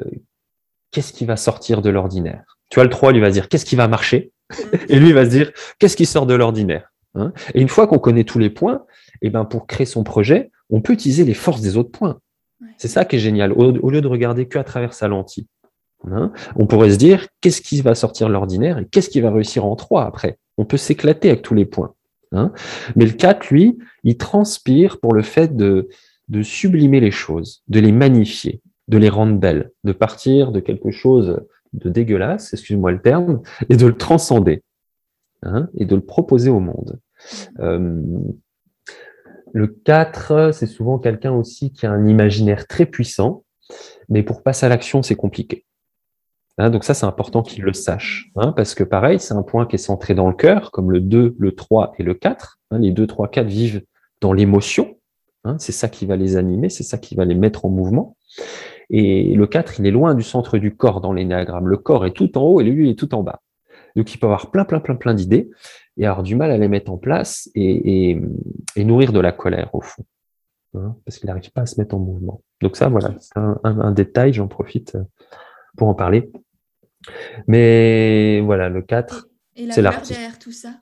qu'est-ce qui va sortir de l'ordinaire? Tu vois, le 3, lui va dire qu'est-ce qui va marcher, mm. et lui il va se dire qu'est-ce qui sort de l'ordinaire. Hein? Et une fois qu'on connaît tous les points, et eh ben pour créer son projet, on peut utiliser les forces des autres points. C'est ça qui est génial. Au, au lieu de regarder que à travers sa lentille. Hein, on pourrait se dire qu'est-ce qui va sortir de l'ordinaire et qu'est-ce qui va réussir en trois après? On peut s'éclater avec tous les points. Hein. Mais le 4, lui, il transpire pour le fait de, de sublimer les choses, de les magnifier, de les rendre belles, de partir de quelque chose de dégueulasse, excuse-moi le terme, et de le transcender, hein, et de le proposer au monde. Euh, le 4, c'est souvent quelqu'un aussi qui a un imaginaire très puissant, mais pour passer à l'action, c'est compliqué. Hein, donc ça, c'est important qu'il le sache, hein, parce que pareil, c'est un point qui est centré dans le cœur, comme le 2, le 3 et le 4. Hein, les 2, 3, 4 vivent dans l'émotion. c'est ça qui va les animer, c'est ça qui va les mettre en mouvement. Et le 4, il est loin du centre du corps dans l'énéagramme. Le corps est tout en haut et lui, est tout en bas. Donc il peut avoir plein, plein, plein, plein d'idées et avoir du mal à les mettre en place et, nourrir de la colère au fond. parce qu'il n'arrive pas à se mettre en mouvement. Donc ça, voilà, c'est un détail, j'en profite pour en parler. Mais voilà, le 4, c'est l'artiste. derrière tout ça?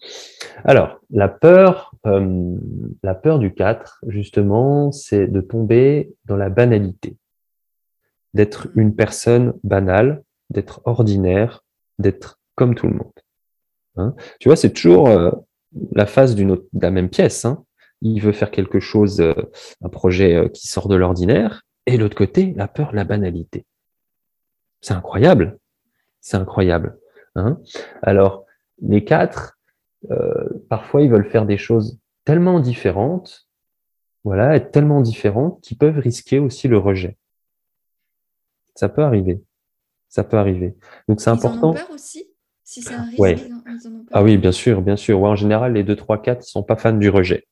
Alors, la peur, euh, la peur du 4, justement, c'est de tomber dans la banalité, d'être une personne banale, d'être ordinaire, d'être comme tout le monde. Hein tu vois, c'est toujours euh, la face d'une de la même pièce. Hein Il veut faire quelque chose, euh, un projet qui sort de l'ordinaire, et l'autre côté, la peur, la banalité. C'est incroyable. C'est incroyable. Hein Alors, les quatre, euh, parfois, ils veulent faire des choses tellement différentes, voilà, être tellement différentes, qu'ils peuvent risquer aussi le rejet. Ça peut arriver. Ça peut arriver. Donc, c'est important. En ont peur aussi? Si c'est un risque, ils, en, ont peur. Ah oui, bien sûr, bien sûr. Ouais, en général, les 2, 3, 4, ils sont pas fans du rejet.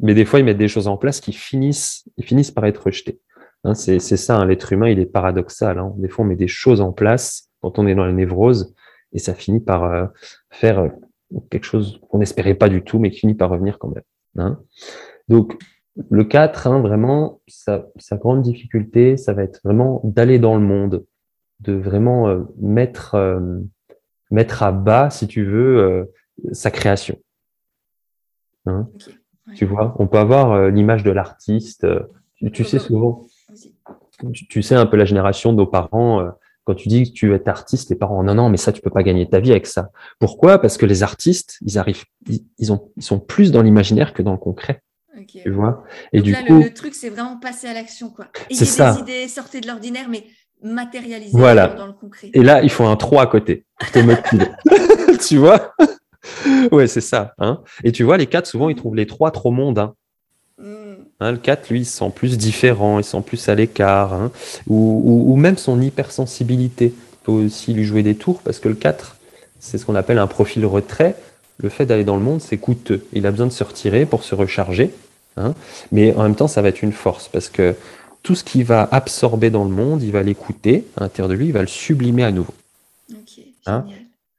Mais des fois, ils mettent des choses en place qui finissent, ils finissent par être rejetés. Hein, c'est ça, hein, l'être humain, il est paradoxal. Hein. Des fois, on met des choses en place quand on est dans la névrose et ça finit par euh, faire euh, quelque chose qu'on n'espérait pas du tout, mais qui finit par revenir quand même. Donc, le 4, vraiment, sa, grande difficulté, ça va être vraiment d'aller dans le monde, de vraiment euh, mettre, mettre à bas, si tu veux, sa création. Tu vois, on peut avoir l'image de l'artiste. tu sais souvent, tu, sais un peu la génération de nos parents, euh, quand tu dis que tu es artiste, les parents, non, non, mais ça, tu peux pas gagner ta vie avec ça. Pourquoi? Parce que les artistes, ils arrivent, ils, ont, ils sont plus dans l'imaginaire que dans le concret. Tu vois? Et du coup, le, truc, c'est vraiment passer à l'action, quoi. Ayez ça. des idées, sortez de l'ordinaire, mais matérialiser voilà. dans le concret. Et là, il faut un 3 à côté pour te motiver. tu vois? Ouais, c'est ça. Hein. Et tu vois, les quatre, souvent, ils trouvent les trois trop mondains. Hmm. Hein, le 4, lui, il se sent plus différent, il se sent plus à l'écart, hein. ou, ou- ou même son hypersensibilité peut aussi lui jouer des tours, parce que le 4, c'est ce qu'on appelle un profil retrait. Le fait d'aller dans le monde, c'est coûteux. Il a besoin de se retirer pour se recharger, hein. mais en même temps, ça va être une force, parce que tout ce qu'il va absorber dans le monde, il va l'écouter à l'intérieur de lui, il va le sublimer à nouveau. Hein.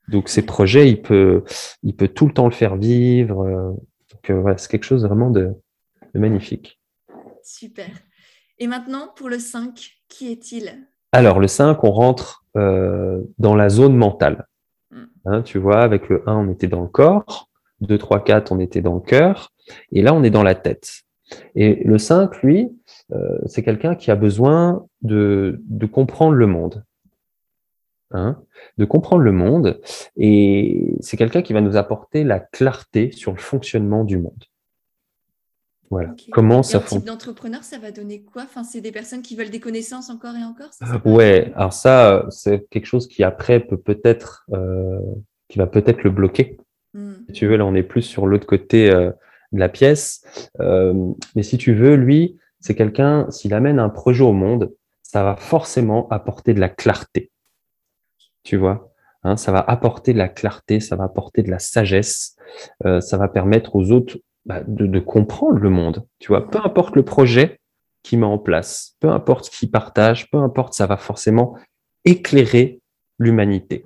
Donc ces projets, il peut, il peut tout le temps le faire vivre. euh, donc euh, voilà, c'est quelque chose vraiment de, de magnifique. Super. Et maintenant, pour le 5, qui est-il? Alors, le 5, on rentre euh, dans la zone mentale. Mm. Hein, tu vois, avec le 1, on était dans le corps. 2, 3, 4, on était dans le cœur. Et là, on est dans la tête. Et le 5, lui, euh, c'est quelqu'un qui a besoin de, de comprendre le monde. Hein, de comprendre le monde. Et c'est quelqu'un qui va nous apporter la clarté sur le fonctionnement du monde. Voilà. Ok. Comment Et ça fonctionne. type d'entrepreneur, ça va donner quoi? Enfin, C'est des personnes qui veulent des connaissances encore et encore ça? Ouais, alors ça, euh, c'est quelque chose qui après peut peut-être, euh, qui va peut-être le bloquer. Hmm. Si tu veux, là, on est plus sur l'autre côté euh, de la pièce. Euh, mais si tu veux, lui, c'est quelqu'un, s'il amène un projet au monde, ça va forcément apporter de la clarté. Tu vois, hein, ça va apporter de la clarté, ça va apporter de la sagesse, euh, ça va permettre aux autres bah, de, de comprendre le monde. Tu vois, peu importe le projet qu'il met en place, peu importe ce qu'il partage, peu importe, ça va forcément éclairer l'humanité.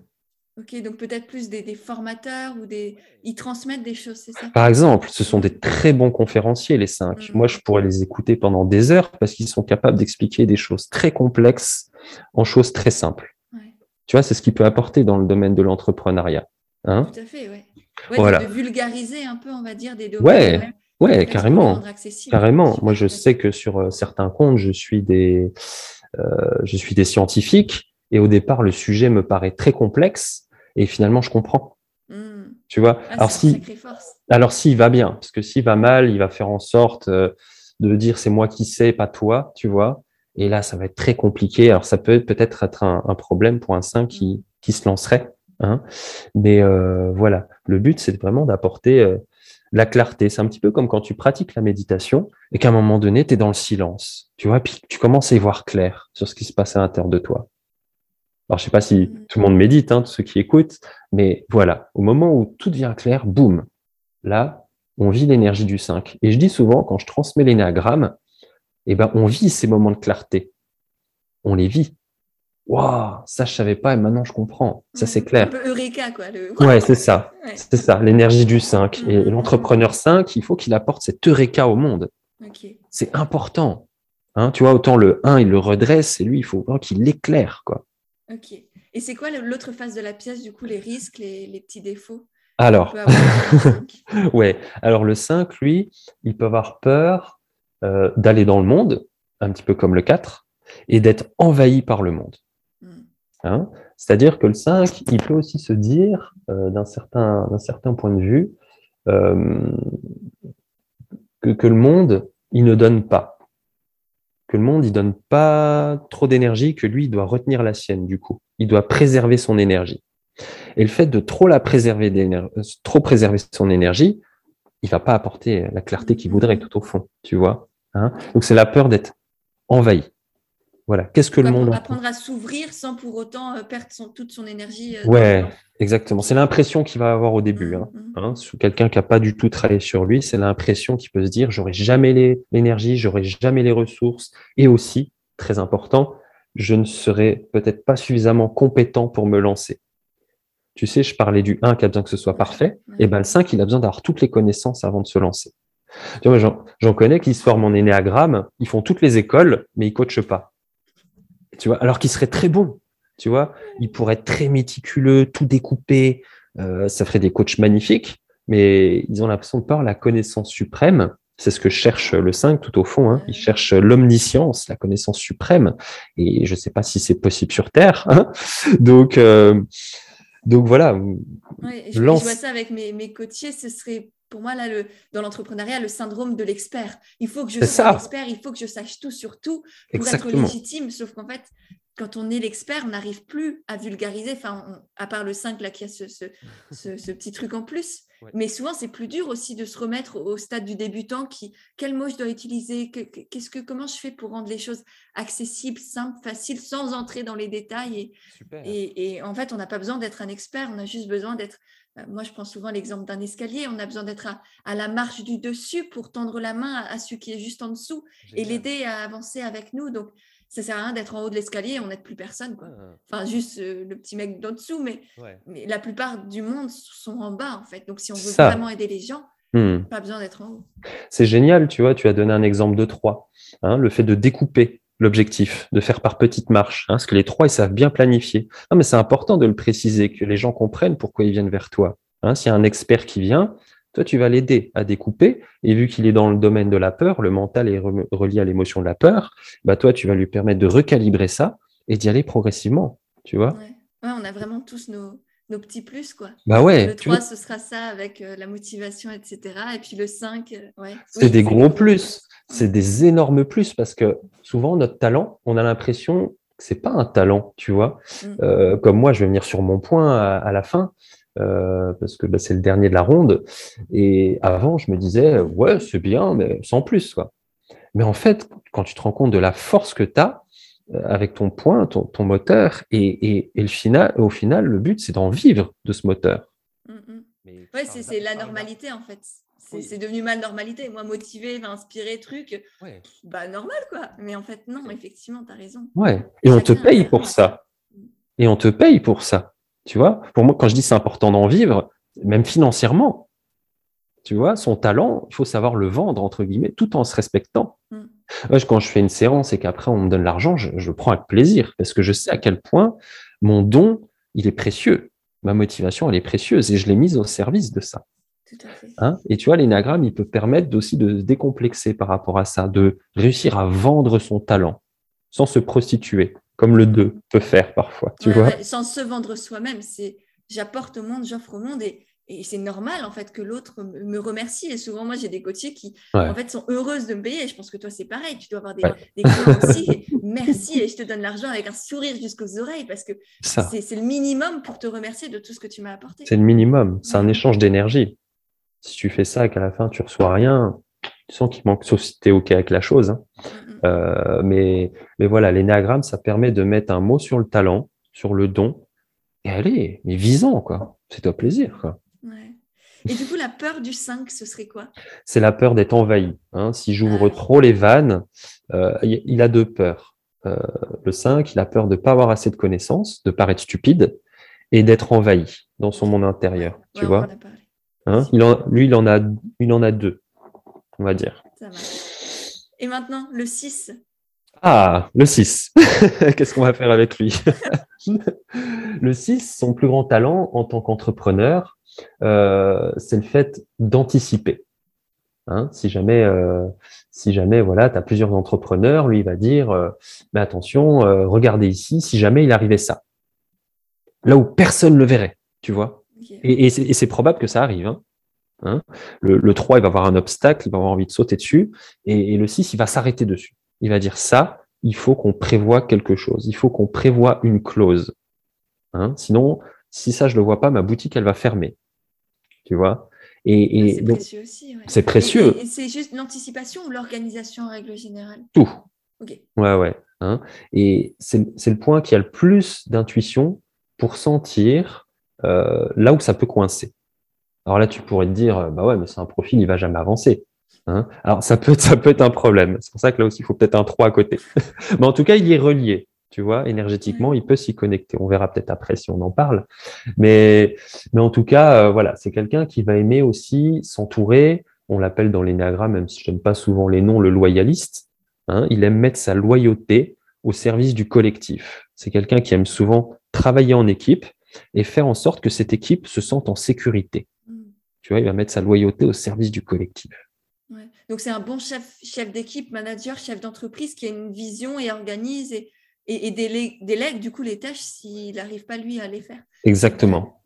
Ok, donc peut-être plus des, des formateurs ou des. Ils transmettent des choses, c'est ça? Par exemple, ce sont des très bons conférenciers, les cinq. Mhm. Moi, je pourrais les écouter pendant des heures parce qu'ils sont capables d'expliquer des choses très complexes en choses très simples. Ouais, Tu vois, c'est ce qu'il peut apporter dans le domaine de l'entrepreneuriat. Hein? Tout à fait, ouais. Ouais, Voilà. de, vulgariser un peu, on va dire, des domaines. Ouais, même, ouais, carrément. Carrément. Moi, je sais que sur euh, certains comptes, je suis des, euh, je suis des scientifiques et au départ, le sujet me paraît très complexe et finalement, je comprends. Hmm. Tu vois. Ah, Alors si, alors s'il va bien, parce que s'il va mal, il va faire en sorte euh, de dire c'est moi qui sais, pas toi, tu vois. Et là, ça va être très compliqué. Alors ça peut peut-être être un, un problème pour un saint qui, qui se lancerait. Hein. Mais euh, voilà, le but, c'est vraiment d'apporter euh, la clarté. C'est un petit peu comme quand tu pratiques la méditation et qu'à un moment donné, tu es dans le silence. Tu vois, puis tu commences à y voir clair sur ce qui se passe à l'intérieur de toi. Alors, je sais pas si Mm. tout le monde médite, hein, tous ceux qui écoutent, mais voilà, au moment où tout devient clair, boum, là, on vit l'énergie du 5. Et je dis souvent, quand je transmets l'énéagramme, eh ben, on vit ces moments de clarté. On les vit. Waouh, ça, je savais pas et maintenant je comprends. Ça, c'est Hmm. clair. Un peu Eureka, quoi. Le... Ouais, c'est ça. Ouais. C'est ça, l'énergie du 5. Et Mhm. l'entrepreneur 5, il faut qu'il apporte cet eureka au monde. C'est important. Hein, tu vois, autant le 1, il le redresse, et lui, il faut vraiment qu'il l'éclaire. quoi. Ok. Et c'est quoi l'autre face de la pièce, du coup, les risques, les, les petits défauts Alors, ouais. Alors le 5, lui, il peut avoir peur euh, d'aller dans le monde, un petit peu comme le 4, et d'être envahi par le monde. Hmm. Hein? C'est-à-dire que le 5, il peut aussi se dire, euh, d'un certain, certain point de vue, euh, que, que le monde, il ne donne pas. Le monde, il donne pas trop d'énergie, que lui, il doit retenir la sienne, du coup. Il doit préserver son énergie. Et le fait de trop la préserver, euh, trop préserver son énergie, il va pas apporter la clarté qu'il voudrait tout au fond, tu vois. Hein Donc c'est la peur d'être envahi. Voilà. Qu'est-ce que le monde Apprendre à s'ouvrir sans pour autant euh, perdre son- toute son énergie. euh, Ouais, exactement. C'est l'impression qu'il va avoir au début. Hein. Hmm, hmm. Hein, sur quelqu'un qui n'a pas du tout travaillé sur lui, c'est l'impression qu'il peut se dire j'aurai jamais l'énergie, j'aurai jamais les ressources, et aussi, très important, je ne serai peut-être pas suffisamment compétent pour me lancer. Tu sais, je parlais du 1 qui a besoin que ce soit parfait, Ouais. et ben le 5, il a besoin d'avoir toutes les connaissances avant de se lancer. J'en j'en connais qui se forment en énéagramme, ils font toutes les écoles, mais ils coachent pas. Tu vois, alors qu'ils seraient très bons. Tu vois, ils pourraient être très méticuleux, tout découper, euh, ça ferait des coachs magnifiques, mais ils ont l'impression de peur la connaissance suprême. C'est ce que cherche le 5 tout au fond. Hein. Il cherche l'omniscience, la connaissance suprême. Et je ne sais pas si c'est possible sur Terre. Hein. Donc, euh, donc voilà. Ouais, je, Lance- je vois ça avec mes, mes coachés, ce serait pour moi, là, le, dans l'entrepreneuriat, le syndrome de l'expert. Il faut que je sois expert, il faut que je sache tout sur tout pour Exactement. être légitime. Sauf qu'en fait, quand on est l'expert, on n'arrive plus à vulgariser, enfin, à part le 5 là qui a ce, ce, ce, petit truc en plus. Mais souvent, c'est plus dur aussi de se remettre au stade du débutant qui, quel mot je dois utiliser, qu'est-ce que, comment je fais pour rendre les choses accessibles, simples, faciles, sans entrer dans les détails. Et, et, en fait, on n'a pas besoin d'être un expert, on a juste besoin d'être. Euh, moi, je prends souvent l'exemple d'un escalier. On a besoin d'être à, la marche du dessus pour tendre la main à, celui qui est juste en dessous et l'aider à avancer avec nous. Donc, ça sert à rien d'être en haut de l'escalier, on n'aide plus personne. Quoi. Ah. Enfin, juste euh, le petit mec d'en dessous, mais, mais, la plupart du monde sont en bas, en fait. Donc, si on veut vraiment aider les gens, hmm. pas besoin d'être en haut. C'est génial, tu vois, tu as donné un exemple de trois. Hein, le fait de découper l'objectif, de faire par petites marches, hein, parce que les trois, ils savent bien planifier. Non, mais c'est important de le préciser, que les gens comprennent pourquoi ils viennent vers toi. Hein, S'il y a un expert qui vient, toi, tu vas l'aider à découper. Et vu qu'il est dans le domaine de la peur, le mental est relié à l'émotion de la peur, bah toi, tu vas lui permettre de recalibrer ça et d'y aller progressivement. Tu vois ouais. on a vraiment tous nos, petits plus, quoi. Bah ouais. Le 3, ce sera ça avec euh, la motivation, etc. Et puis le 5, euh, ouais. C'est des gros plus. C'est des énormes plus parce que souvent, notre talent, on a l'impression que c'est pas un talent, tu vois. Mm. Euh, comme moi, je vais venir sur mon point à la fin. Euh, parce que bah, c'est le dernier de la ronde. Et avant, je me disais, ouais, c'est bien, mais sans plus. Quoi. Mais en fait, quand tu te rends compte de la force que tu as euh, avec ton point, ton, moteur, et, et, le final, au final, le but, c'est d'en vivre de ce moteur. Mm, mm. Ouais, c'est la normalité, en fait. C'est devenu mal normalité. Moi, motivé, inspiré, truc, bah normal, quoi. Mais en fait, non, effectivement, tu as raison. Ouais, et on te paye pour ça. Et on te paye pour ça. Tu vois, pour moi, quand je dis c'est important d'en vivre, même financièrement, tu vois, son talent, il faut savoir le vendre, entre guillemets, tout en se respectant. Mm. quand je fais une séance et qu'après on me donne l'argent, je, je, prends avec plaisir parce que je sais à quel point mon don, il est précieux. Ma motivation, elle est précieuse et je l'ai mise au service de ça. Hein? Et tu vois, l'énagramme, il peut permettre aussi de se décomplexer par rapport à ça, de réussir à vendre son talent sans se prostituer comme le 2 peut faire parfois, tu vois? sans se vendre soi-même, c'est j'apporte au monde, j'offre au monde et, et c'est normal en fait que l'autre me remercie. Et souvent, moi, j'ai des coachés qui en fait sont heureuses de me payer. Et je pense que toi, c'est pareil. Tu dois avoir des, des clients aussi. merci et je te donne l'argent avec un sourire jusqu'aux oreilles parce que c'est le minimum pour te remercier de tout ce que tu m'as apporté. C'est le minimum. C'est un échange d'énergie. Si tu fais ça et qu'à la fin tu reçois rien, tu sens qu'il manque, sauf si tu es OK avec la chose. Hein. Mm, mm. Euh, mais, mais voilà, l'énéagramme, ça permet de mettre un mot sur le talent, sur le don, et allez, mais visant, quoi. C'est un plaisir, quoi. Et du coup, la peur du 5, ce serait quoi? C'est la peur d'être envahi. Hein. Si j'ouvre ah. trop les vannes, euh, il a deux peurs. Euh, le 5, il a peur de ne pas avoir assez de connaissances, de paraître stupide et d'être envahi dans son monde intérieur. tu vois hein il en, Lui, il en, a, il en a deux, on va dire. Ça et maintenant, le 6. Ah, le 6. Qu'est-ce qu'on va faire avec lui? Le 6, son plus grand talent en tant qu'entrepreneur, euh, c'est le fait d'anticiper. Hein, si jamais, euh, si jamais voilà, tu as plusieurs entrepreneurs, lui il va dire, euh, mais attention, regardez ici, si jamais il arrivait ça. Là où personne ne le verrait, tu vois? Et, c'est probable que ça arrive. Hein. Hein? le, 3, il va avoir un obstacle, il va avoir envie de sauter dessus, et, le 6, il va s'arrêter dessus. Il va dire ça, il faut qu'on prévoie quelque chose, il faut qu'on prévoit une clause. Hein. Sinon, si ça, je le vois pas, ma boutique, elle va fermer. Tu vois? Et, c'est précieux aussi. C'est précieux. Et, c'est juste l'anticipation ou l'organisation en règle générale? Tout. Ouais, ouais. Hein. et c'est le point qui a le plus d'intuition pour sentir euh, là où ça peut coincer. Alors là, tu pourrais te dire, bah ouais, mais c'est un profil, il va jamais avancer. Hein Alors ça peut, ça peut être un problème. C'est pour ça que là aussi, il faut peut-être un 3 à côté. mais en tout cas, il y est relié. Tu vois, énergétiquement, il peut s'y connecter. On verra peut-être après si on en parle. Mais, mais en tout cas, euh, voilà, c'est quelqu'un qui va aimer aussi s'entourer. On l'appelle dans l'énéagramme, même si je n'aime pas souvent les noms, le loyaliste. Hein il aime mettre sa loyauté au service du collectif. C'est quelqu'un qui aime souvent travailler en équipe et faire en sorte que cette équipe se sente en sécurité. Tu vois, il va mettre sa loyauté au service du collectif. Donc, c'est un bon chef, chef d'équipe, manager, chef d'entreprise qui a une vision et organise et, et, délègue, du coup les tâches s'il n'arrive pas lui à les faire. Exactement.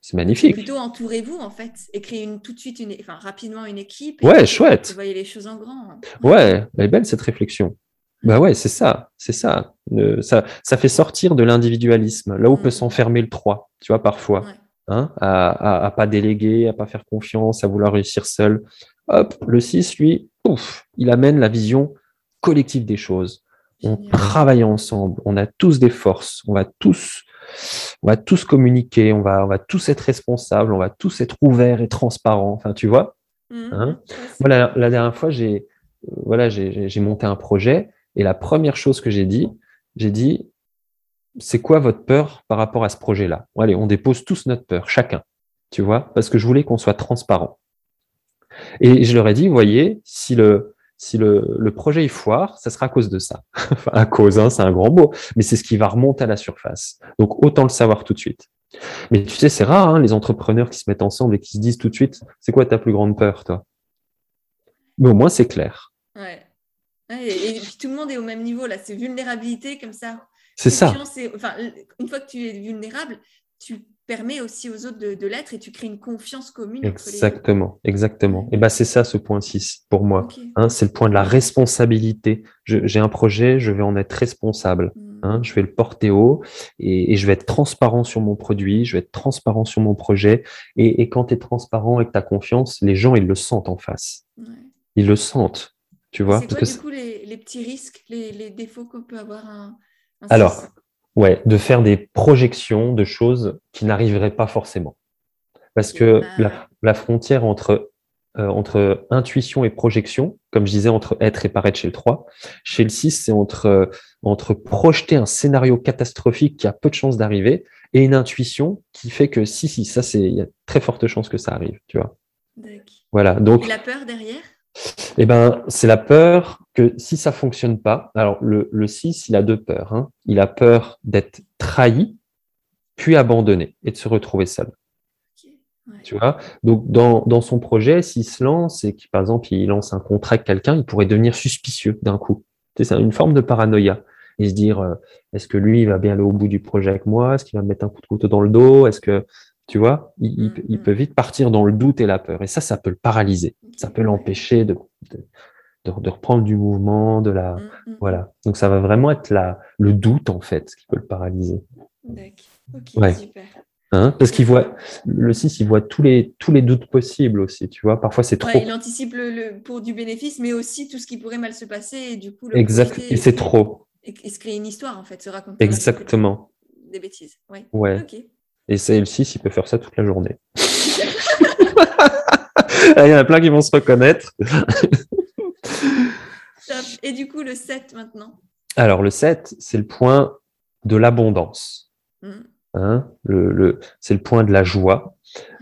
C'est magnifique. Plutôt entourez-vous en fait et créez une, tout de suite, une, enfin, rapidement une équipe. ouais, chouette. Vous voyez les choses en grand. Hein. Ouais, elle est belle cette réflexion. Bah ouais, c'est ça, c'est ça. ça. Ça fait sortir de l'individualisme, là où peut mm. s'enfermer le 3, tu vois, parfois. Hein, à, à, pas déléguer, à pas faire confiance, à vouloir réussir seul. Hop, le 6, lui, ouf, il amène la vision collective des choses. On travaille ensemble, on a tous des forces, on va tous, on va tous communiquer, on va, on va tous être responsables, on va tous être ouverts et transparents. Enfin, tu vois. Mm. Hein voilà, la dernière fois, j'ai voilà, j'ai monté un projet et la première chose que j'ai dit, j'ai dit, c'est quoi votre peur par rapport à ce projet-là? Allez, on dépose tous notre peur, chacun, tu vois, parce que je voulais qu'on soit transparent. Et je leur ai dit, voyez, si le, projet est foire, ça sera à cause de ça. enfin, à cause, hein, c'est un grand mot, mais c'est ce qui va remonter à la surface. Donc, autant le savoir tout de suite. Mais tu sais, c'est rare, hein, les entrepreneurs qui se mettent ensemble et qui se disent tout de suite, c'est quoi ta plus grande peur, toi? Mais au moins, c'est clair. Et, puis tout le monde est au même niveau là, c'est vulnérabilité comme ça. C'est ça. Enfin, une fois que tu es vulnérable, tu permets aussi aux autres de, l'être et tu crées une confiance commune. Exactement, exactement. Et ben c'est ça ce point 6 pour moi. Hein, c'est le point de la responsabilité. J'ai un projet, je vais en être responsable. Hmm. Hein, je vais le porter haut et, je vais être transparent sur mon produit, je vais être transparent sur mon projet. Et, quand tu es transparent et que tu as confiance, les gens, ils le sentent en face. Ils le sentent. Tu vois C'est quoi, du coup, les, petits risques, les, défauts qu'on peut avoir un, Alors, ouais, de faire des projections de choses qui n'arriveraient pas forcément. Parce que ah. la, frontière entre, euh, entre intuition et projection, comme je disais, entre être et paraître chez le 3, chez le 6, c'est entre, entre projeter un scénario catastrophique qui a peu de chances d'arriver et une intuition qui fait que si, si, ça, il y a très forte chance que ça arrive, tu vois. Voilà. Donc, et la peur derrière? Eh ben, c'est la peur que si ça fonctionne pas, alors le, le 6, il a deux peurs. Hein. Il a peur d'être trahi, puis abandonné et de se retrouver seul. Tu vois? Donc, dans, dans son projet, s'il se lance et qu'il, par exemple, il lance un contrat avec quelqu'un, il pourrait devenir suspicieux d'un coup. C'est une forme de paranoïa. Et se dire, euh, est-ce que lui, il va bien aller au bout du projet avec moi? Est-ce qu'il va me mettre un coup de couteau dans le dos? Est-ce que tu vois, il, mm, mm. peut vite partir dans le doute et la peur. Et ça, ça peut le paralyser. Ça peut l'empêcher de, de, reprendre du mouvement, de la, mm, voilà. Donc, ça va vraiment être la, le doute, en fait, qui peut le paralyser. D'accord. super. Hein Parce qu'il voit, le 6, il voit tous les, tous les doutes possibles aussi, tu vois. Parfois, c'est trop. il anticipe le, pour du bénéfice, mais aussi tout ce qui pourrait mal se passer. Et du coup, exact. Et c'est trop. Et, se créer une histoire, en fait, se raconter. Exactement. Des bêtises. Ouais. ouais. Et c'est le 6, il peut faire ça toute la journée. il y en a plein qui vont se reconnaître. Et du coup, le 7 maintenant? Alors, le 7, c'est le point de l'abondance. Hmm. Hein, le, c'est le point de la joie.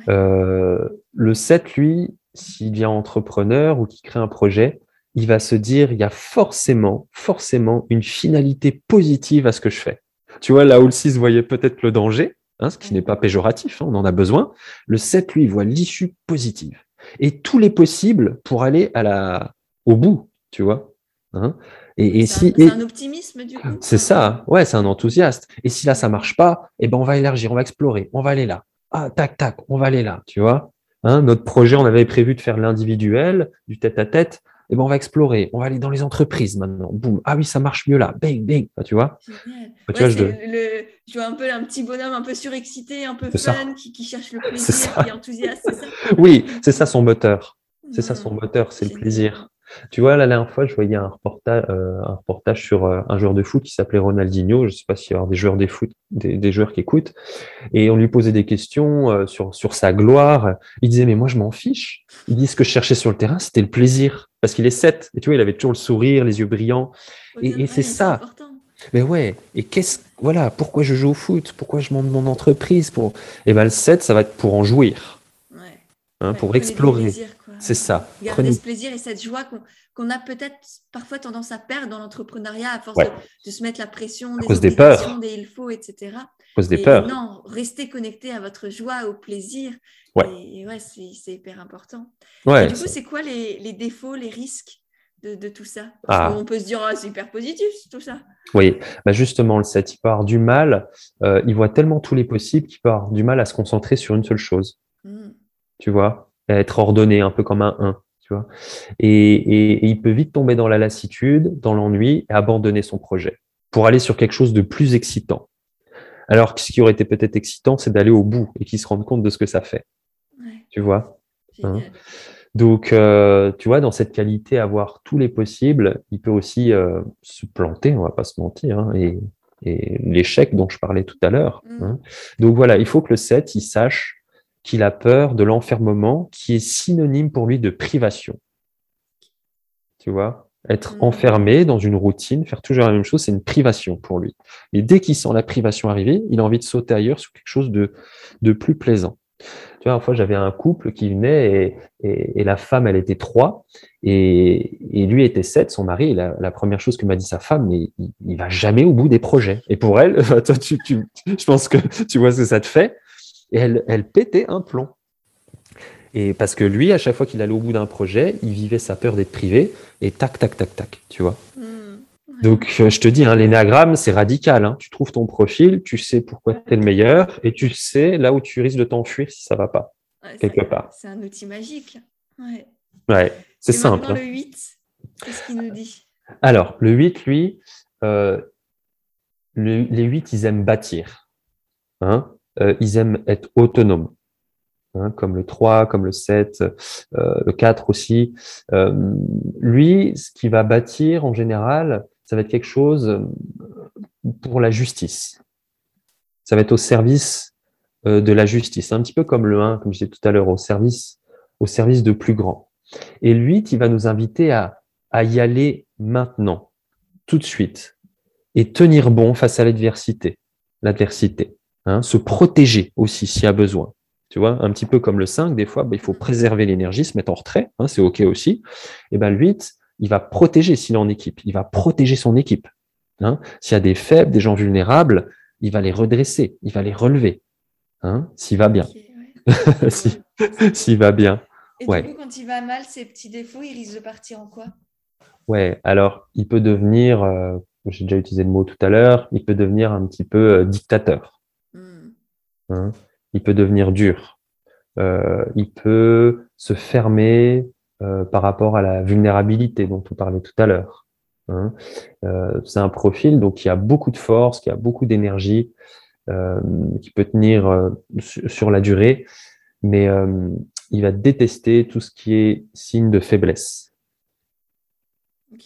Euh, le 7, lui, s'il vient entrepreneur ou qu'il crée un projet, il va se dire, il y a forcément, forcément une finalité positive à ce que je fais. Tu vois, là où le 6 voyait peut-être le danger, Hein, ce qui n'est pas péjoratif, hein, on en a besoin. Le 7, lui, voit l'issue positive et tous les possibles pour aller à la, au bout, tu vois. Hein. et, si, c'est un optimisme du coup? C'est ça, ouais, c'est un enthousiaste. Et si là ça marche pas, eh ben on va élargir, on va explorer, on va aller là. Ah, tac, tac, on va aller là, tu vois. notre projet, on avait prévu de faire l'individuel, du tête à tête eh ben, on va explorer, on va aller dans les entreprises maintenant. Boum, ah oui, ça marche mieux là, bang, bang, tu vois. tu, vois je... vois un peu un petit bonhomme un peu surexcité, un peu fun, qui, cherche le plaisir, qui est enthousiaste, ça Oui, c'est ça son moteur. C'est ça son moteur, c'est le plaisir. Tu vois, la dernière fois, je voyais un reportage, euh, un reportage sur euh, un joueur de foot qui s'appelait Ronaldinho. Je ne sais pas s'il y a des joueurs, des, foot, des, joueurs qui écoutent. Et on lui posait des questions euh, sur, sur sa gloire. Il disait, mais moi, je m'en fiche. Il dit, ce que je cherchais sur le terrain, c'était le plaisir. Parce qu'il est 7. Et tu vois, il avait toujours le sourire, les yeux brillants. Et, c'est ça. Mais ouais. Et qu'est-ce, voilà, pourquoi je joue au foot? Pourquoi je monte mon entreprise? Pour, et eh ben, le 7, ça va être pour en jouir. Hein, pour explorer. C'est ça. Garder ce plaisir et cette joie qu'on a peut-être parfois tendance à perdre dans l'entrepreneuriat à force de, se mettre la pression des, des peurs, des il faut, etc. À cause des peurs. Non, restez connecté à votre joie, au plaisir. Ouais. Et, ouais, c'est hyper important. Ouais, du coup, c'est quoi les, défauts, les risques de, tout ça? Ah. On peut se dire, ah, c'est hyper positif tout ça. Oui, bah justement, le 7, il peut avoir du mal, euh, il voit tellement tous les possibles qu'il peut avoir du mal à se concentrer sur une seule chose. Hmm. Tu vois? Être ordonné, un peu comme un 1. Tu vois et, il peut vite tomber dans la lassitude, dans l'ennui et abandonner son projet pour aller sur quelque chose de plus excitant. Alors ce qui aurait été peut-être excitant, c'est d'aller au bout et qu'il se rende compte de ce que ça fait. Tu vois hein Donc, euh, tu vois, dans cette qualité, avoir tous les possibles, il peut aussi euh, se planter, on va pas se mentir, hein, et, l'échec dont je parlais tout à l'heure. Mm. Hein. Donc voilà, il faut que le 7, il sache qu'il a peur de l'enfermement qui est synonyme pour lui de privation. Tu vois Être mm. enfermé dans une routine, faire toujours la même chose, c'est une privation pour lui. Et dès qu'il sent la privation arriver, il a envie de sauter ailleurs sur quelque chose de, de plus plaisant. Tu vois, une fois, j'avais un couple qui venait et, et, la femme, elle était trois et, et lui était sept, son mari. la, la, première chose que m'a dit sa femme, mais il, il, va jamais au bout des projets. Et pour elle, toi, tu, tu, je pense que tu vois ce que ça te fait et elle, elle pétait un plomb. Et parce que lui, à chaque fois qu'il allait au bout d'un projet, il vivait sa peur d'être privé, et tac, tac, tac, tac, tu vois. Hmm. Donc, euh, je te dis, hein, l'énéagramme, c'est radical. Hein. Tu trouves ton profil, tu sais pourquoi tu es le meilleur, et tu sais là où tu risques de t'enfuir si ça va pas, quelque part. C'est un outil magique. Ouais, ouais c'est simple. Hein. le 8, qu'est-ce qu'il nous dit? Alors, le 8, lui, euh, les 8, ils aiment bâtir. Hein euh, ils aiment être autonomes. Hein, comme le 3, comme le 7, euh, le 4 aussi. Euh, lui, ce qu'il va bâtir en général, ça va être quelque chose pour la justice. Ça va être au service de la justice, un petit peu comme le 1, comme je disais tout à l'heure, au service, au service de plus grand. Et lui, il va nous inviter à, à y aller maintenant, tout de suite, et tenir bon face à l'adversité. L'adversité. Hein, se protéger aussi s'il y a besoin. Tu vois, un petit peu comme le 5, des fois, bah, il faut préserver l'énergie, se mettre en retrait, hein, c'est OK aussi. Et ben le 8, il va protéger s'il est en équipe, il va protéger son équipe. Hein. S'il y a des faibles, des gens vulnérables, il va les redresser, il va les relever, hein, s'il va bien. s'il va bien. Et du coup, quand il va mal, ses petits défauts, il risque de partir en quoi? Ouais, alors il peut devenir, euh, j'ai déjà utilisé le mot tout à l'heure, il peut devenir un petit peu euh, dictateur. Hein. il peut devenir dur. Euh, il peut se fermer euh, par rapport à la vulnérabilité dont on parlait tout à l'heure. Hein. Euh, c'est un profil donc qui a beaucoup de force, qui a beaucoup d'énergie, qui peut tenir sur la durée, mais il va détester tout ce qui est signe de faiblesse.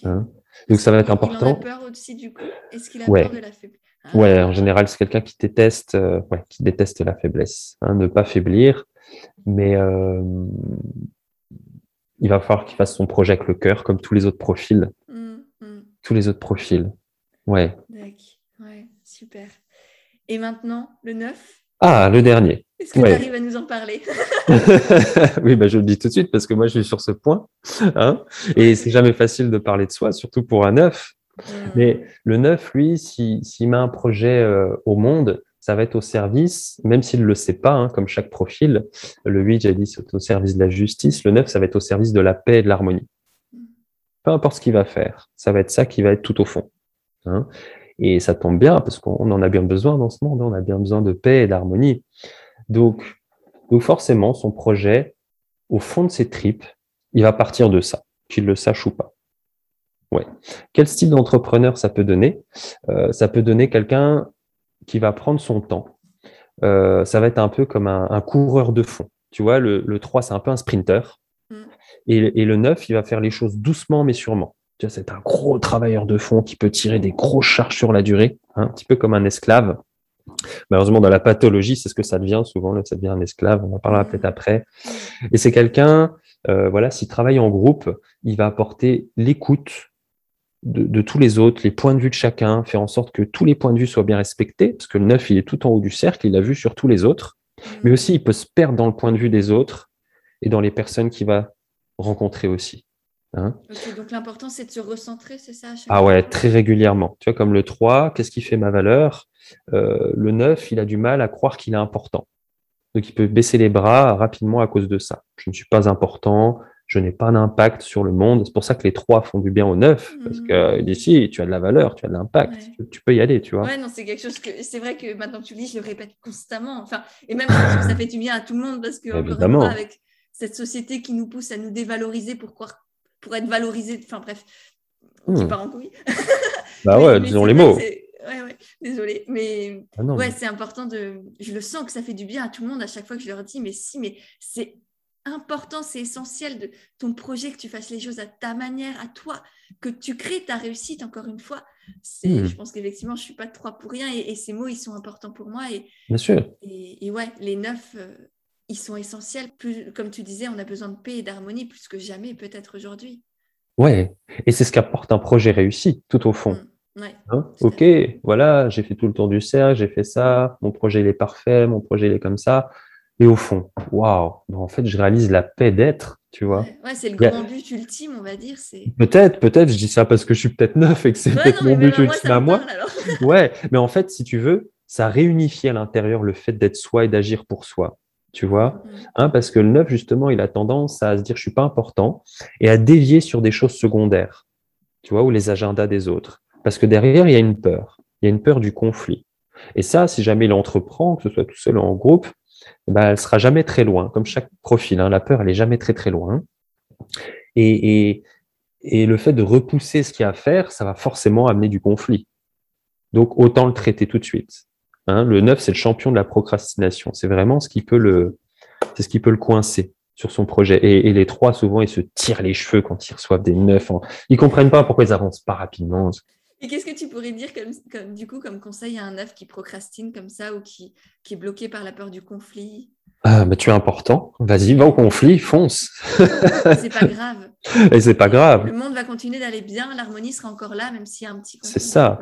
Hein. donc ça va être important. Il a peur aussi du coup? Est-ce qu'il a peur de la faiblesse? Ouais, en général, c'est quelqu'un qui déteste, euh, ouais, qui déteste la faiblesse, hein, ne pas faiblir, mais euh, il va falloir qu'il fasse son projet avec le cœur, comme tous les autres profils. Mmh, mmh. Tous les autres profils. Ouais. Ouais, super. Et maintenant, le 9 Ah, le dernier. Est-ce que tu arrives à nous en parler? Oui, bah, je le dis tout de suite parce que moi, je suis sur ce point. Hein et c'est jamais facile de parler de soi, surtout pour un 9. Mais mm. le 9, lui, s'il met un projet euh, au monde, ça va être au service, même s'il ne le sait pas, hein, comme chaque profil. Le 8, j'ai dit, c'est au service de la justice. Le 9, ça va être au service de la paix et de l'harmonie. Mm. Peu importe ce qu'il va faire, ça va être ça qui va être tout au fond. Hein. Et ça tombe bien, parce qu'on en a bien besoin dans ce monde, on a bien besoin de paix et d'harmonie. Donc, donc forcément, son projet, au fond de ses tripes, il va partir de ça, qu'il le sache ou pas. Ouais. Quel style d'entrepreneur ça peut donner? Euh, Ça peut donner quelqu'un qui va prendre son temps. Euh, ça va être un peu comme un, coureur de fond. Tu vois, le, le 3, c'est un peu un sprinter. Mm. Et, et, le 9, il va faire les choses doucement mais sûrement. Tu vois, c'est un gros travailleur de fond qui peut tirer des grosses charges sur la durée, hein, un petit peu comme un esclave. Malheureusement, dans la pathologie, c'est ce que ça devient souvent. Là, ça devient un esclave. On en parlera mm. peut-être après. Et c'est quelqu'un, euh, voilà, s'il travaille en groupe, il va apporter l'écoute, de, tous les autres, les points de vue de chacun, faire en sorte que tous les points de vue soient bien respectés, parce que le neuf, il est tout en haut du cercle, il a vu sur tous les autres, mais aussi il peut se perdre dans le point de vue des autres et dans les personnes qu'il va rencontrer aussi. Hein. donc l'important, c'est de se recentrer, c'est ça Ah ouais, très régulièrement. Tu vois, comme le 3, qu'est-ce qui fait ma valeur? Euh, Le 9, il a du mal à croire qu'il est important. Donc il peut baisser les bras rapidement à cause de ça. Je ne suis pas important, je n'ai pas d'impact sur le monde. C'est pour ça que les trois font du bien au neuf, parce mmh. que d'ici, tu as de la valeur, tu as de l'impact, tu, peux y aller, tu vois. Ouais, non, c'est quelque chose que c'est vrai que maintenant que tu le dis, je le répète constamment. Enfin, et même ça fait du bien à tout le monde parce que encore avec cette société qui nous pousse à nous dévaloriser pour, pour être valorisé. Enfin bref, qui hmm. part en couille. Bah ouais, disons les mots. Ouais, ouais, désolée. Mais ah ouais, c'est important de. Je le sens que ça fait du bien à tout le monde à chaque fois que je leur dis, mais si, mais c'est important, c'est essentiel de ton projet que tu fasses les choses à ta manière, à toi, que tu crées ta réussite, encore une fois. C'est, hmm. Je pense qu'effectivement, je ne suis pas de trois pour rien et, ces mots, ils sont importants pour moi. Et, Bien sûr. Et, ouais, les neuf, euh, ils sont essentiels. Plus, comme tu disais, on a besoin de paix et d'harmonie plus que jamais, peut-être aujourd'hui. Ouais, et c'est ce qu'apporte un projet réussi, tout au fond. Hmm. Hein? ok, voilà, j'ai fait tout le tour du cercle, j'ai fait ça, mon projet il est parfait, mon projet il est comme ça. Et au fond, waouh, en fait, je réalise la paix d'être, tu vois. Ouais, c'est le grand but ultime, on va dire. Peut-être, peut-être, je dis ça parce que je suis peut-être neuf et que c'est peut-être mon but ultime à moi. ouais, mais en fait, si tu veux, ça réunifie à l'intérieur le fait d'être soi et d'agir pour soi, tu vois. Hein, parce que le neuf, justement, il a tendance à se dire je suis pas important et à dévier sur des choses secondaires, tu vois, ou les agendas des autres. Parce que derrière, il y a une peur. Il y a une peur du conflit. Et ça, si jamais il entreprend, que ce soit tout seul ou en groupe, ben, elle sera jamais très loin. Comme chaque profil, hein, la peur, elle est jamais très très loin. Et, et, le fait de repousser ce qu'il y a à faire, ça va forcément amener du conflit. Donc autant le traiter tout de suite. Hein. le 9, c'est le champion de la procrastination. C'est vraiment ce qui peut le, c'est ce qui peut le coincer sur son projet. Et, les trois, souvent, ils se tirent les cheveux quand ils reçoivent des neufs. Ils comprennent pas pourquoi ils avancent pas rapidement. Et qu'est-ce que tu pourrais dire comme, du coup comme conseil à un œuf qui procrastine comme ça ou qui, qui est bloqué par la peur du conflit? Ah, bah, tu es important. Vas-y, va au conflit, fonce. c'est pas grave. Et c'est pas grave. Le monde va continuer d'aller bien, l'harmonie sera encore là, même s'il y a un petit conflit. C'est ça.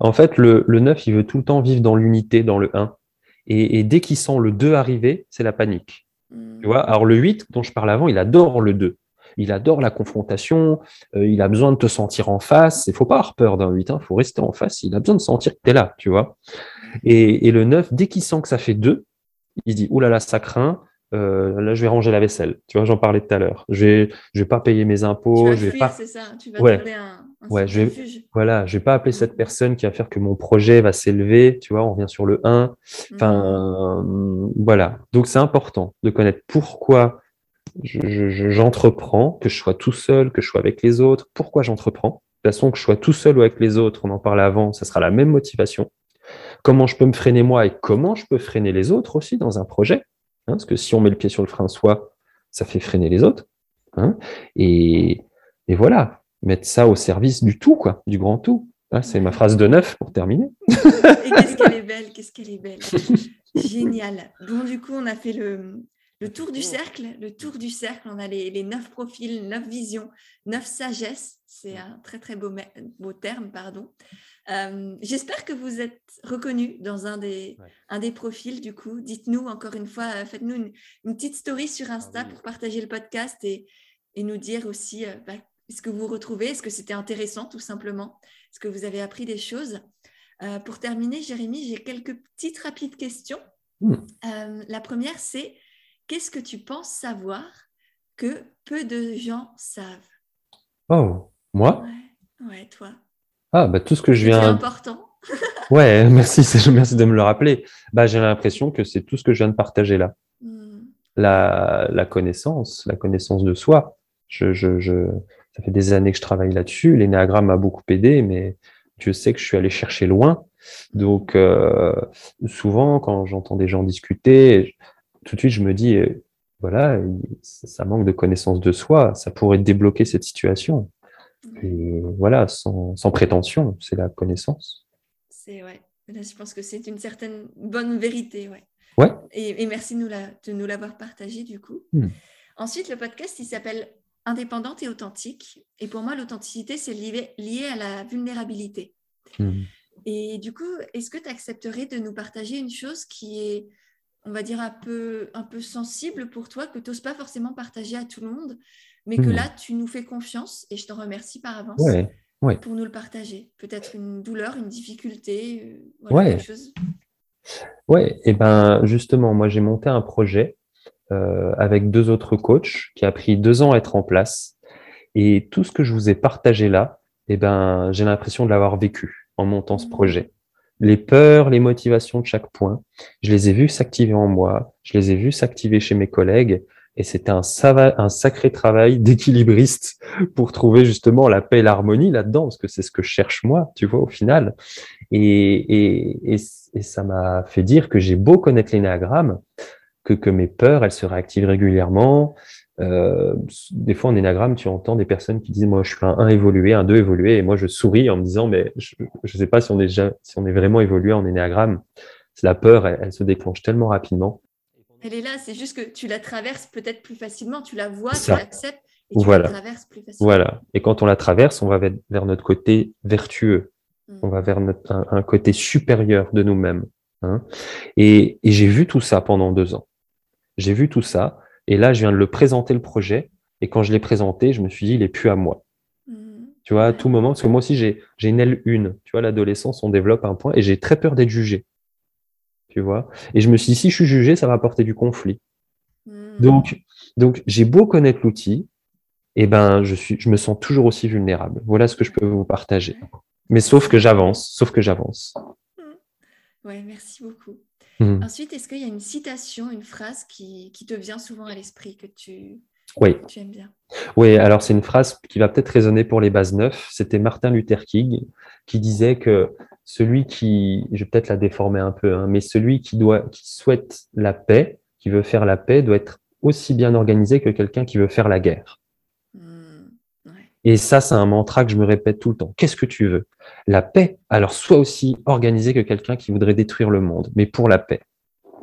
En fait, le, le 9, il veut tout le temps vivre dans l'unité, dans le 1. Et, dès qu'il sent le 2 arriver, c'est la panique. Hmm. Tu vois Alors, le 8, dont je parle avant, il adore le 2 il adore la confrontation, euh, il a besoin de te sentir en face. Il faut pas avoir peur d'un 8, il hein, faut rester en face. Il a besoin de sentir que tu es là, tu vois. Et, le 9, dès qu'il sent que ça fait 2, il dit Ouh là là, ça craint. Euh, là, je vais ranger la vaisselle. Tu vois, j'en parlais tout à l'heure. Je vais, je vais pas payer mes impôts. Tu vas je vais pas. C'est ça. Tu vas ouais. un, un ouais, je vais, voilà, je vais pas appeler cette personne qui va faire que mon projet va s'élever. Tu vois, on revient sur le 1. Enfin, mm. voilà. Donc, c'est important de connaître pourquoi j'entreprends, que je sois tout seul, que je sois avec les autres. Pourquoi j'entreprends? De toute façon, que je sois tout seul ou avec les autres, on en parlait avant, ça sera la même motivation. Comment je peux me freiner moi et comment je peux freiner les autres aussi dans un projet? Hein, Parce que si on met le pied sur le frein soi, ça fait freiner les autres. Hein et, et, voilà, mettre ça au service du tout, quoi, du grand tout. Ah, c'est ma phrase de neuf pour terminer. et qu'est-ce qu'elle est belle, qu'est-ce qu'elle est belle? Génial. Bon, du coup, on a fait le, le tour du cercle, le tour du cercle, on a les, neuf profils, neuf visions, neuf sagesses. C'est un très très beau, beau terme, pardon. Euh, j'espère que vous êtes reconnu dans un des, un des profils du coup. Dites-nous encore une fois, euh, faites-nous une, petite story sur Insta ah pour partager le podcast et, et nous dire aussi euh, bah, ce que vous retrouvez, est-ce que c'était intéressant tout simplement, est-ce que vous avez appris des choses? pour terminer, Jérémy, j'ai quelques petites rapides questions. Hmm. la première, c'est qu'est-ce que tu penses savoir que peu de gens savent? Oh, moi? Ouais, toi. Ah, bah tout ce que je viens. C'est important. ouais, merci, merci de me le rappeler. Bah, j'ai l'impression que c'est tout ce que je viens de partager là. Hmm. La, la, connaissance, la connaissance de soi. Je, je, je, ça fait des années que je travaille là-dessus. L'énéagramme m'a beaucoup aidé, mais je sais que je suis allé chercher loin. Donc, euh, souvent, quand j'entends des gens discuter, tout de suite, je me dis, euh, voilà, ça manque de connaissance de soi, ça pourrait débloquer cette situation. Et voilà, sans, prétention, c'est la connaissance. C'est ouais. je pense que c'est une certaine bonne vérité, ouais. Ouais. Et, merci de nous l'avoir partagé du coup. Hmm. Ensuite, le podcast, il s'appelle Indépendante et authentique. Et pour moi, l'authenticité, c'est lié, lié, à la vulnérabilité. Hmm. Et du coup, est-ce que tu accepterais de nous partager une chose qui est on va dire, un peu, un peu sensible pour toi, que tu n'oses pas forcément partager à tout le monde, mais que hmm. là, tu nous fais confiance et je t'en remercie par avance pour nous le partager. Peut-être une douleur, une difficulté, euh, ouais. quelque chose. Ouais, et ben justement, moi j'ai monté un projet euh, avec deux autres coachs qui a pris deux ans à être en place. Et tout ce que je vous ai partagé là, et ben, j'ai l'impression de l'avoir vécu en montant ce hmm. projet les peurs, les motivations de chaque point. Je les ai vus s'activer en moi, je les ai vus s'activer chez mes collègues, Et c'était un, sacré travail d'équilibriste pour trouver justement la paix et l'harmonie là-dedans, parce que c'est ce que je cherche moi, tu vois, au final. Et, ça m'a fait dire que j'ai beau connaître l'énéagramme, que, que mes peurs, elles se réactivent régulièrement. Euh, des fois, en énagramme, tu entends des personnes qui disent Moi, je suis un 1 évolué, un 2 évolué, et moi, je souris en me disant Mais je ne sais pas si on, est déjà, si on est vraiment évolué en énagramme. La peur, elle se déclenche tellement rapidement. Elle est là, c'est juste que tu la traverses peut-être plus facilement, tu la vois, tu l'acceptes et tu la traverses plus facilement. Voilà. Et quand on la traverse, on va vers notre côté vertueux, mm. on va vers notre, un, côté supérieur de nous-mêmes. Hein. Et, et j'ai vu tout ça pendant deux ans. J'ai vu tout ça. Et là, je viens de le présenter le projet. Et quand je l'ai présenté, je me suis dit, il est plus à moi. Mm. Tu vois, à tout moment, parce que moi aussi, j'ai une aile une. Tu vois, l'adolescence, on développe un point et j'ai très peur d'être jugé tu vois? Et je me suis dit, si je suis jugé, ça va apporter du conflit. Hmm. Donc, donc j'ai beau connaître l'outil, et eh ben, je, suis, je me sens toujours aussi vulnérable. Voilà ce que je peux vous partager. Mais sauf que j'avance, sauf que j'avance. Hmm. Ouais, merci beaucoup. Hmm. Ensuite, est-ce qu'il y a une citation, une phrase qui, qui te vient souvent à l'esprit que tu, oui. tu aimes bien? Oui, alors c'est une phrase qui va peut-être résonner pour les bases neufs. C'était Martin Luther King qui disait que celui qui, je vais peut-être la déformer un peu, hein, mais celui qui, doit, qui souhaite la paix, qui veut faire la paix, doit être aussi bien organisé que quelqu'un qui veut faire la guerre. Et ça, c'est un mantra que je me répète tout le temps. Qu'est-ce que tu veux? La paix, alors sois aussi organisé que quelqu'un qui voudrait détruire le monde, mais pour la paix.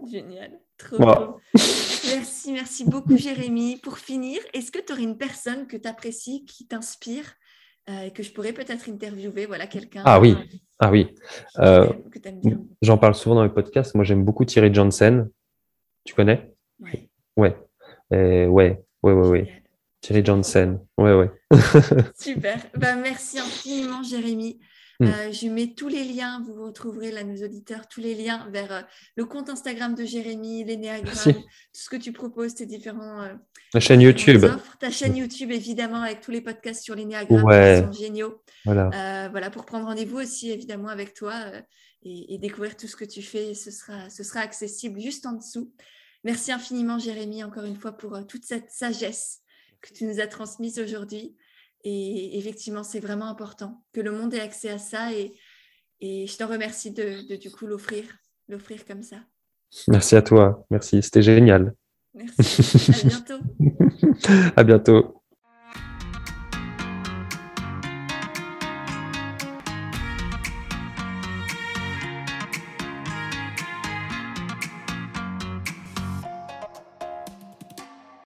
Génial, trop wow. Merci, merci beaucoup Jérémy. Pour finir, est-ce que tu aurais une personne que tu apprécies, qui t'inspire euh, que je pourrais peut-être interviewer, voilà, quelqu'un. Ah oui, ah oui. Euh, j'en parle souvent dans les podcasts. Moi, j'aime beaucoup Thierry Johnson. Tu connais? Oui. Ouais. ouais, ouais, ouais, ouais. Thierry Johnson. Ouais, ouais. Super. Ben, merci infiniment, Jérémy. Mm. Euh, je mets tous les liens, vous retrouverez là, nos auditeurs, tous les liens vers euh, le compte Instagram de Jérémy, l'énéagramme, tout ce que tu proposes, tes différents. Euh, Ta chaîne YouTube. Ta chaîne YouTube, évidemment, avec tous les podcasts sur l'énéagramme qui sont géniaux. Voilà. voilà, pour prendre rendez-vous aussi, évidemment, avec toi et, découvrir tout ce que tu fais. Ce sera, ce sera accessible juste en dessous. Merci infiniment, Jérémy, encore une fois, pour toute cette sagesse que tu nous as transmise aujourd'hui. Et effectivement, c'est vraiment important que le monde ait accès à ça. Et, et je te remercie de, du coup l'offrir, l'offrir comme ça. Merci à toi. Merci. C'était génial. Merci. À bientôt. à bientôt.